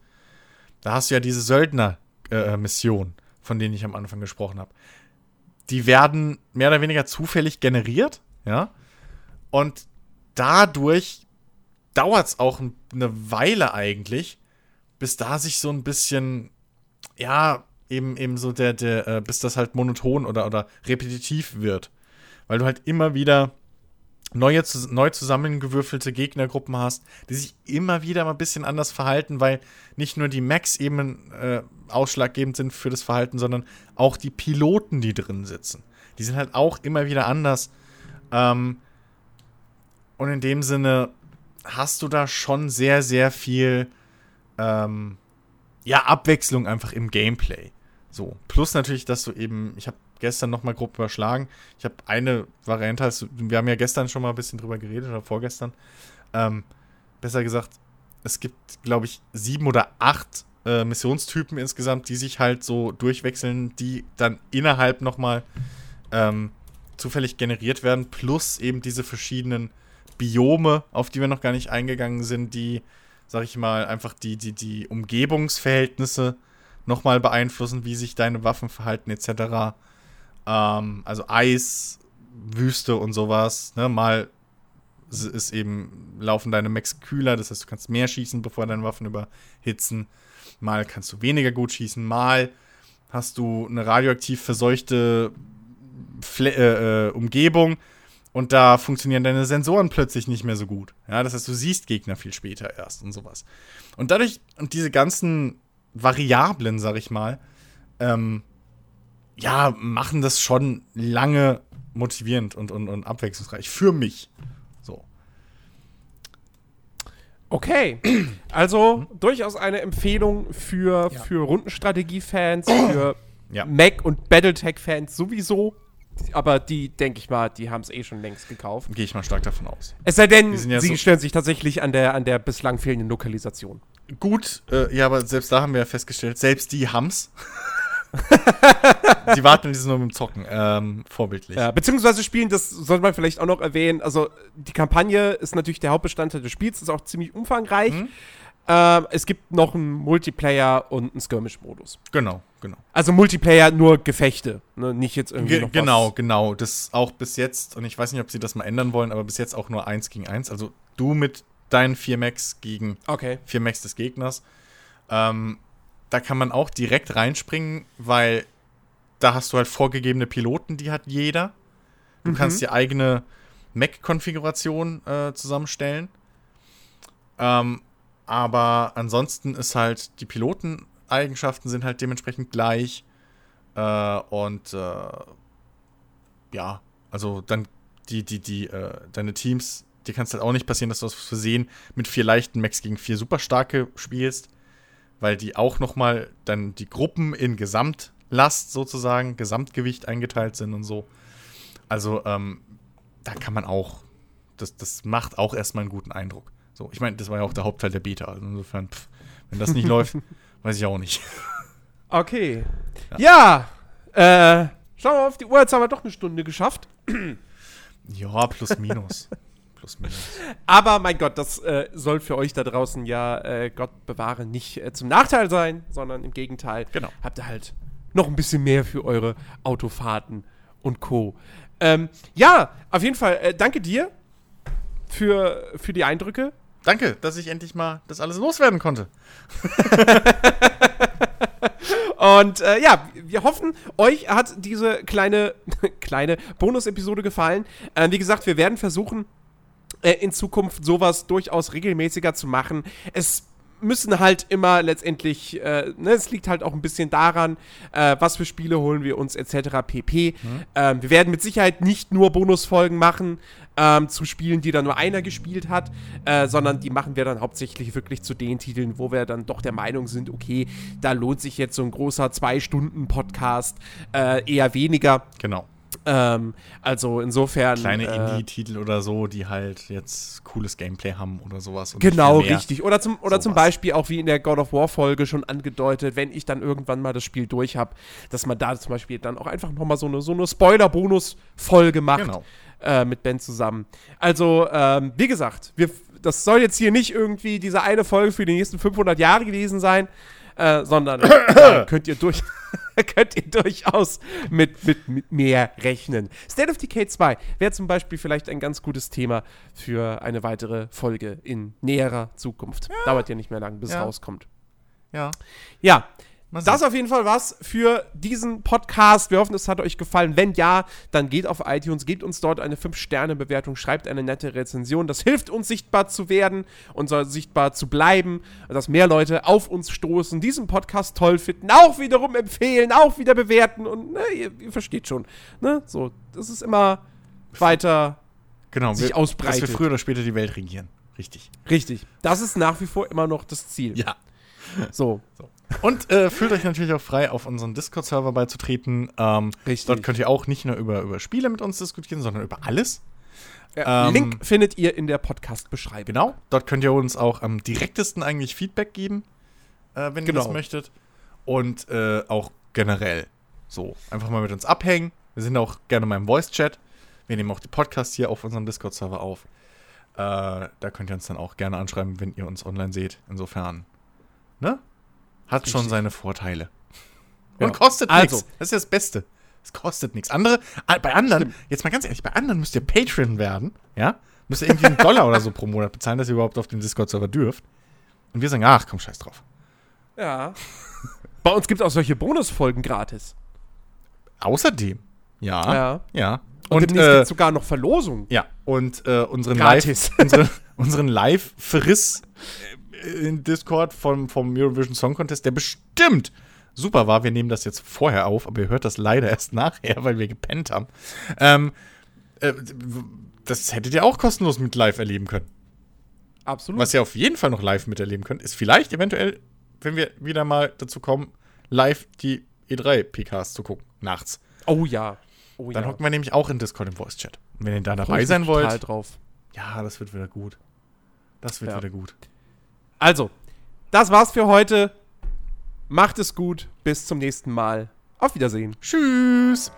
Da hast du ja diese Söldner-Mission, äh, von denen ich am Anfang gesprochen habe. Die werden mehr oder weniger zufällig generiert, ja. Und dadurch dauert es auch eine Weile eigentlich, bis da sich so ein bisschen, ja, eben, eben so der, der, äh, bis das halt monoton oder, oder repetitiv wird. Weil du halt immer wieder neue, neu zusammengewürfelte Gegnergruppen hast, die sich immer wieder mal ein bisschen anders verhalten, weil nicht nur die Max eben äh, ausschlaggebend sind für das Verhalten, sondern auch die Piloten, die drin sitzen. Die sind halt auch immer wieder anders. Ähm, und in dem Sinne hast du da schon sehr, sehr viel ähm, ja, Abwechslung einfach im Gameplay. So. Plus natürlich, dass du eben, ich habe gestern nochmal grob überschlagen. Ich habe eine Variante, also wir haben ja gestern schon mal ein bisschen drüber geredet oder vorgestern. Ähm, besser gesagt, es gibt, glaube ich, sieben oder acht äh, Missionstypen insgesamt, die sich halt so durchwechseln, die dann innerhalb nochmal ähm, zufällig generiert werden, plus eben diese verschiedenen Biome, auf die wir noch gar nicht eingegangen sind, die, sag ich mal, einfach die, die, die Umgebungsverhältnisse nochmal beeinflussen, wie sich deine Waffen verhalten, etc. Ähm, also Eis, Wüste und sowas. Ne? Mal ist eben, laufen deine Max kühler, das heißt, du kannst mehr schießen, bevor deine Waffen überhitzen. Mal kannst du weniger gut schießen, mal hast du eine radioaktiv verseuchte Fle äh, äh, Umgebung und da funktionieren deine Sensoren plötzlich nicht mehr so gut. Ja, das heißt, du siehst Gegner viel später erst und sowas. Und dadurch, und diese ganzen Variablen, sag ich mal, ähm, ja, machen das schon lange motivierend und, und, und abwechslungsreich. Für mich. So. Okay. Also mhm. durchaus eine Empfehlung für, ja. für Rundenstrategie-Fans, für ja. Mac- und Battletech-Fans sowieso. Aber die, denke ich mal, die haben es eh schon längst gekauft. Gehe ich mal stark davon aus. Es sei denn, ja sie so stören sich tatsächlich an der, an der bislang fehlenden Lokalisation. Gut, äh, ja, aber selbst da haben wir ja festgestellt, selbst die haben's. die warten die sind nur mit dem Zocken, ähm, vorbildlich. Ja, beziehungsweise spielen, das sollte man vielleicht auch noch erwähnen, also die Kampagne ist natürlich der Hauptbestandteil des Spiels, ist auch ziemlich umfangreich. Mhm. Ähm, es gibt noch einen Multiplayer und einen Skirmish-Modus. Genau, genau. Also Multiplayer nur Gefechte, ne? nicht jetzt irgendwie Ge noch Genau, was. genau. Das auch bis jetzt, und ich weiß nicht, ob sie das mal ändern wollen, aber bis jetzt auch nur eins gegen eins. Also du mit deinen 4 Max gegen okay. 4 Max des Gegners. Ähm, da kann man auch direkt reinspringen, weil da hast du halt vorgegebene Piloten, die hat jeder. Du mhm. kannst die eigene Mac-Konfiguration äh, zusammenstellen. Ähm, aber ansonsten ist halt, die Piloteneigenschaften sind halt dementsprechend gleich. Äh, und äh, ja, also dann die, die, die, äh, deine Teams, dir kann es halt auch nicht passieren, dass du aus Versehen mit vier leichten Max gegen vier super starke spielst weil die auch nochmal dann die Gruppen in Gesamtlast sozusagen, Gesamtgewicht eingeteilt sind und so. Also, ähm, da kann man auch, das, das macht auch erstmal einen guten Eindruck. So, ich meine, das war ja auch der Hauptteil der Beta. Also insofern, pff, wenn das nicht läuft, weiß ich auch nicht. Okay. Ja, ja äh, schauen wir auf die Uhr, jetzt haben wir doch eine Stunde geschafft. ja, plus minus. Plus minus. Aber mein Gott, das äh, soll für euch da draußen ja, äh, Gott bewahre, nicht äh, zum Nachteil sein, sondern im Gegenteil. Genau. Habt ihr halt noch ein bisschen mehr für eure Autofahrten und Co. Ähm, ja, auf jeden Fall, äh, danke dir für, für die Eindrücke. Danke, dass ich endlich mal das alles loswerden konnte. Und äh, ja, wir hoffen, euch hat diese kleine, kleine Bonus-Episode gefallen. Äh, wie gesagt, wir werden versuchen, äh, in Zukunft sowas durchaus regelmäßiger zu machen. Es müssen halt immer letztendlich, äh, ne, es liegt halt auch ein bisschen daran, äh, was für Spiele holen wir uns etc. pp. Mhm. Ähm, wir werden mit Sicherheit nicht nur Bonusfolgen machen ähm, zu Spielen, die dann nur einer gespielt hat, äh, sondern die machen wir dann hauptsächlich wirklich zu den Titeln, wo wir dann doch der Meinung sind, okay, da lohnt sich jetzt so ein großer Zwei-Stunden-Podcast äh, eher weniger. Genau. Ähm, also insofern. Kleine äh, Indie-Titel oder so, die halt jetzt cooles Gameplay haben oder sowas. genau, richtig. Oder zum, oder zum Beispiel auch wie in der God of War-Folge schon angedeutet, wenn ich dann irgendwann mal das Spiel durch habe, dass man da zum Beispiel dann auch einfach nochmal so eine, so eine Spoiler-Bonus-Folge macht. Genau. Äh, mit Ben zusammen. Also, ähm, wie gesagt, wir, das soll jetzt hier nicht irgendwie diese eine Folge für die nächsten 500 Jahre gewesen sein, äh, sondern äh, könnt ihr durch. könnt ihr durchaus mit, mit, mit mehr rechnen. State of Decay 2 wäre zum Beispiel vielleicht ein ganz gutes Thema für eine weitere Folge in näherer Zukunft. Ja. Dauert ja nicht mehr lang, bis ja. es rauskommt. Ja. Ja, das auf jeden Fall was für diesen Podcast. Wir hoffen, es hat euch gefallen. Wenn ja, dann geht auf iTunes, gebt uns dort eine 5-Sterne-Bewertung, schreibt eine nette Rezension. Das hilft uns, sichtbar zu werden und sichtbar zu bleiben, dass mehr Leute auf uns stoßen, diesen Podcast toll finden, auch wiederum empfehlen, auch wieder bewerten und ne, ihr, ihr, versteht schon. Ne? So, das ist immer weiter genau, sich wir, ausbreitet. Dass wir früher oder später die Welt regieren. Richtig. Richtig. Das ist nach wie vor immer noch das Ziel. Ja. So. so. Und äh, fühlt euch natürlich auch frei, auf unseren Discord-Server beizutreten. Ähm, Richtig. Dort könnt ihr auch nicht nur über, über Spiele mit uns diskutieren, sondern über alles. Ja, ähm, Link findet ihr in der Podcast-Beschreibung. Genau. Dort könnt ihr uns auch am direktesten eigentlich Feedback geben, äh, wenn genau. ihr das möchtet. Und äh, auch generell so einfach mal mit uns abhängen. Wir sind auch gerne mal im Voice-Chat. Wir nehmen auch die Podcasts hier auf unserem Discord-Server auf. Äh, da könnt ihr uns dann auch gerne anschreiben, wenn ihr uns online seht. Insofern, ne? Hat schon seine Vorteile. Und ja. kostet also. nichts. Das ist das Beste. Es kostet nichts. Andere, bei anderen, Stimmt. jetzt mal ganz ehrlich, bei anderen müsst ihr Patreon werden, ja? Müsst ihr irgendwie einen Dollar oder so pro Monat bezahlen, dass ihr überhaupt auf den Discord-Server dürft. Und wir sagen, ach komm, scheiß drauf. Ja. bei uns gibt es auch solche Bonusfolgen gratis. Außerdem. Ja. Ja. ja. Und, und äh, gibt sogar noch Verlosungen. Ja. Und äh, unseren Live, unsere, unseren Live-Verriss in Discord vom, vom Eurovision Song Contest, der bestimmt super war. Wir nehmen das jetzt vorher auf, aber ihr hört das leider erst nachher, weil wir gepennt haben. Ähm, äh, das hättet ihr auch kostenlos mit live erleben können. Absolut. Was ihr auf jeden Fall noch live miterleben könnt, ist vielleicht eventuell, wenn wir wieder mal dazu kommen, live die E3-PKs zu gucken, nachts. Oh ja. Oh, Dann ja. hocken wir nämlich auch in Discord im Voice-Chat. Wenn ihr da dabei sein wollt. drauf. Ja, das wird wieder gut. Das wird ja. wieder gut. Also, das war's für heute. Macht es gut. Bis zum nächsten Mal. Auf Wiedersehen. Tschüss.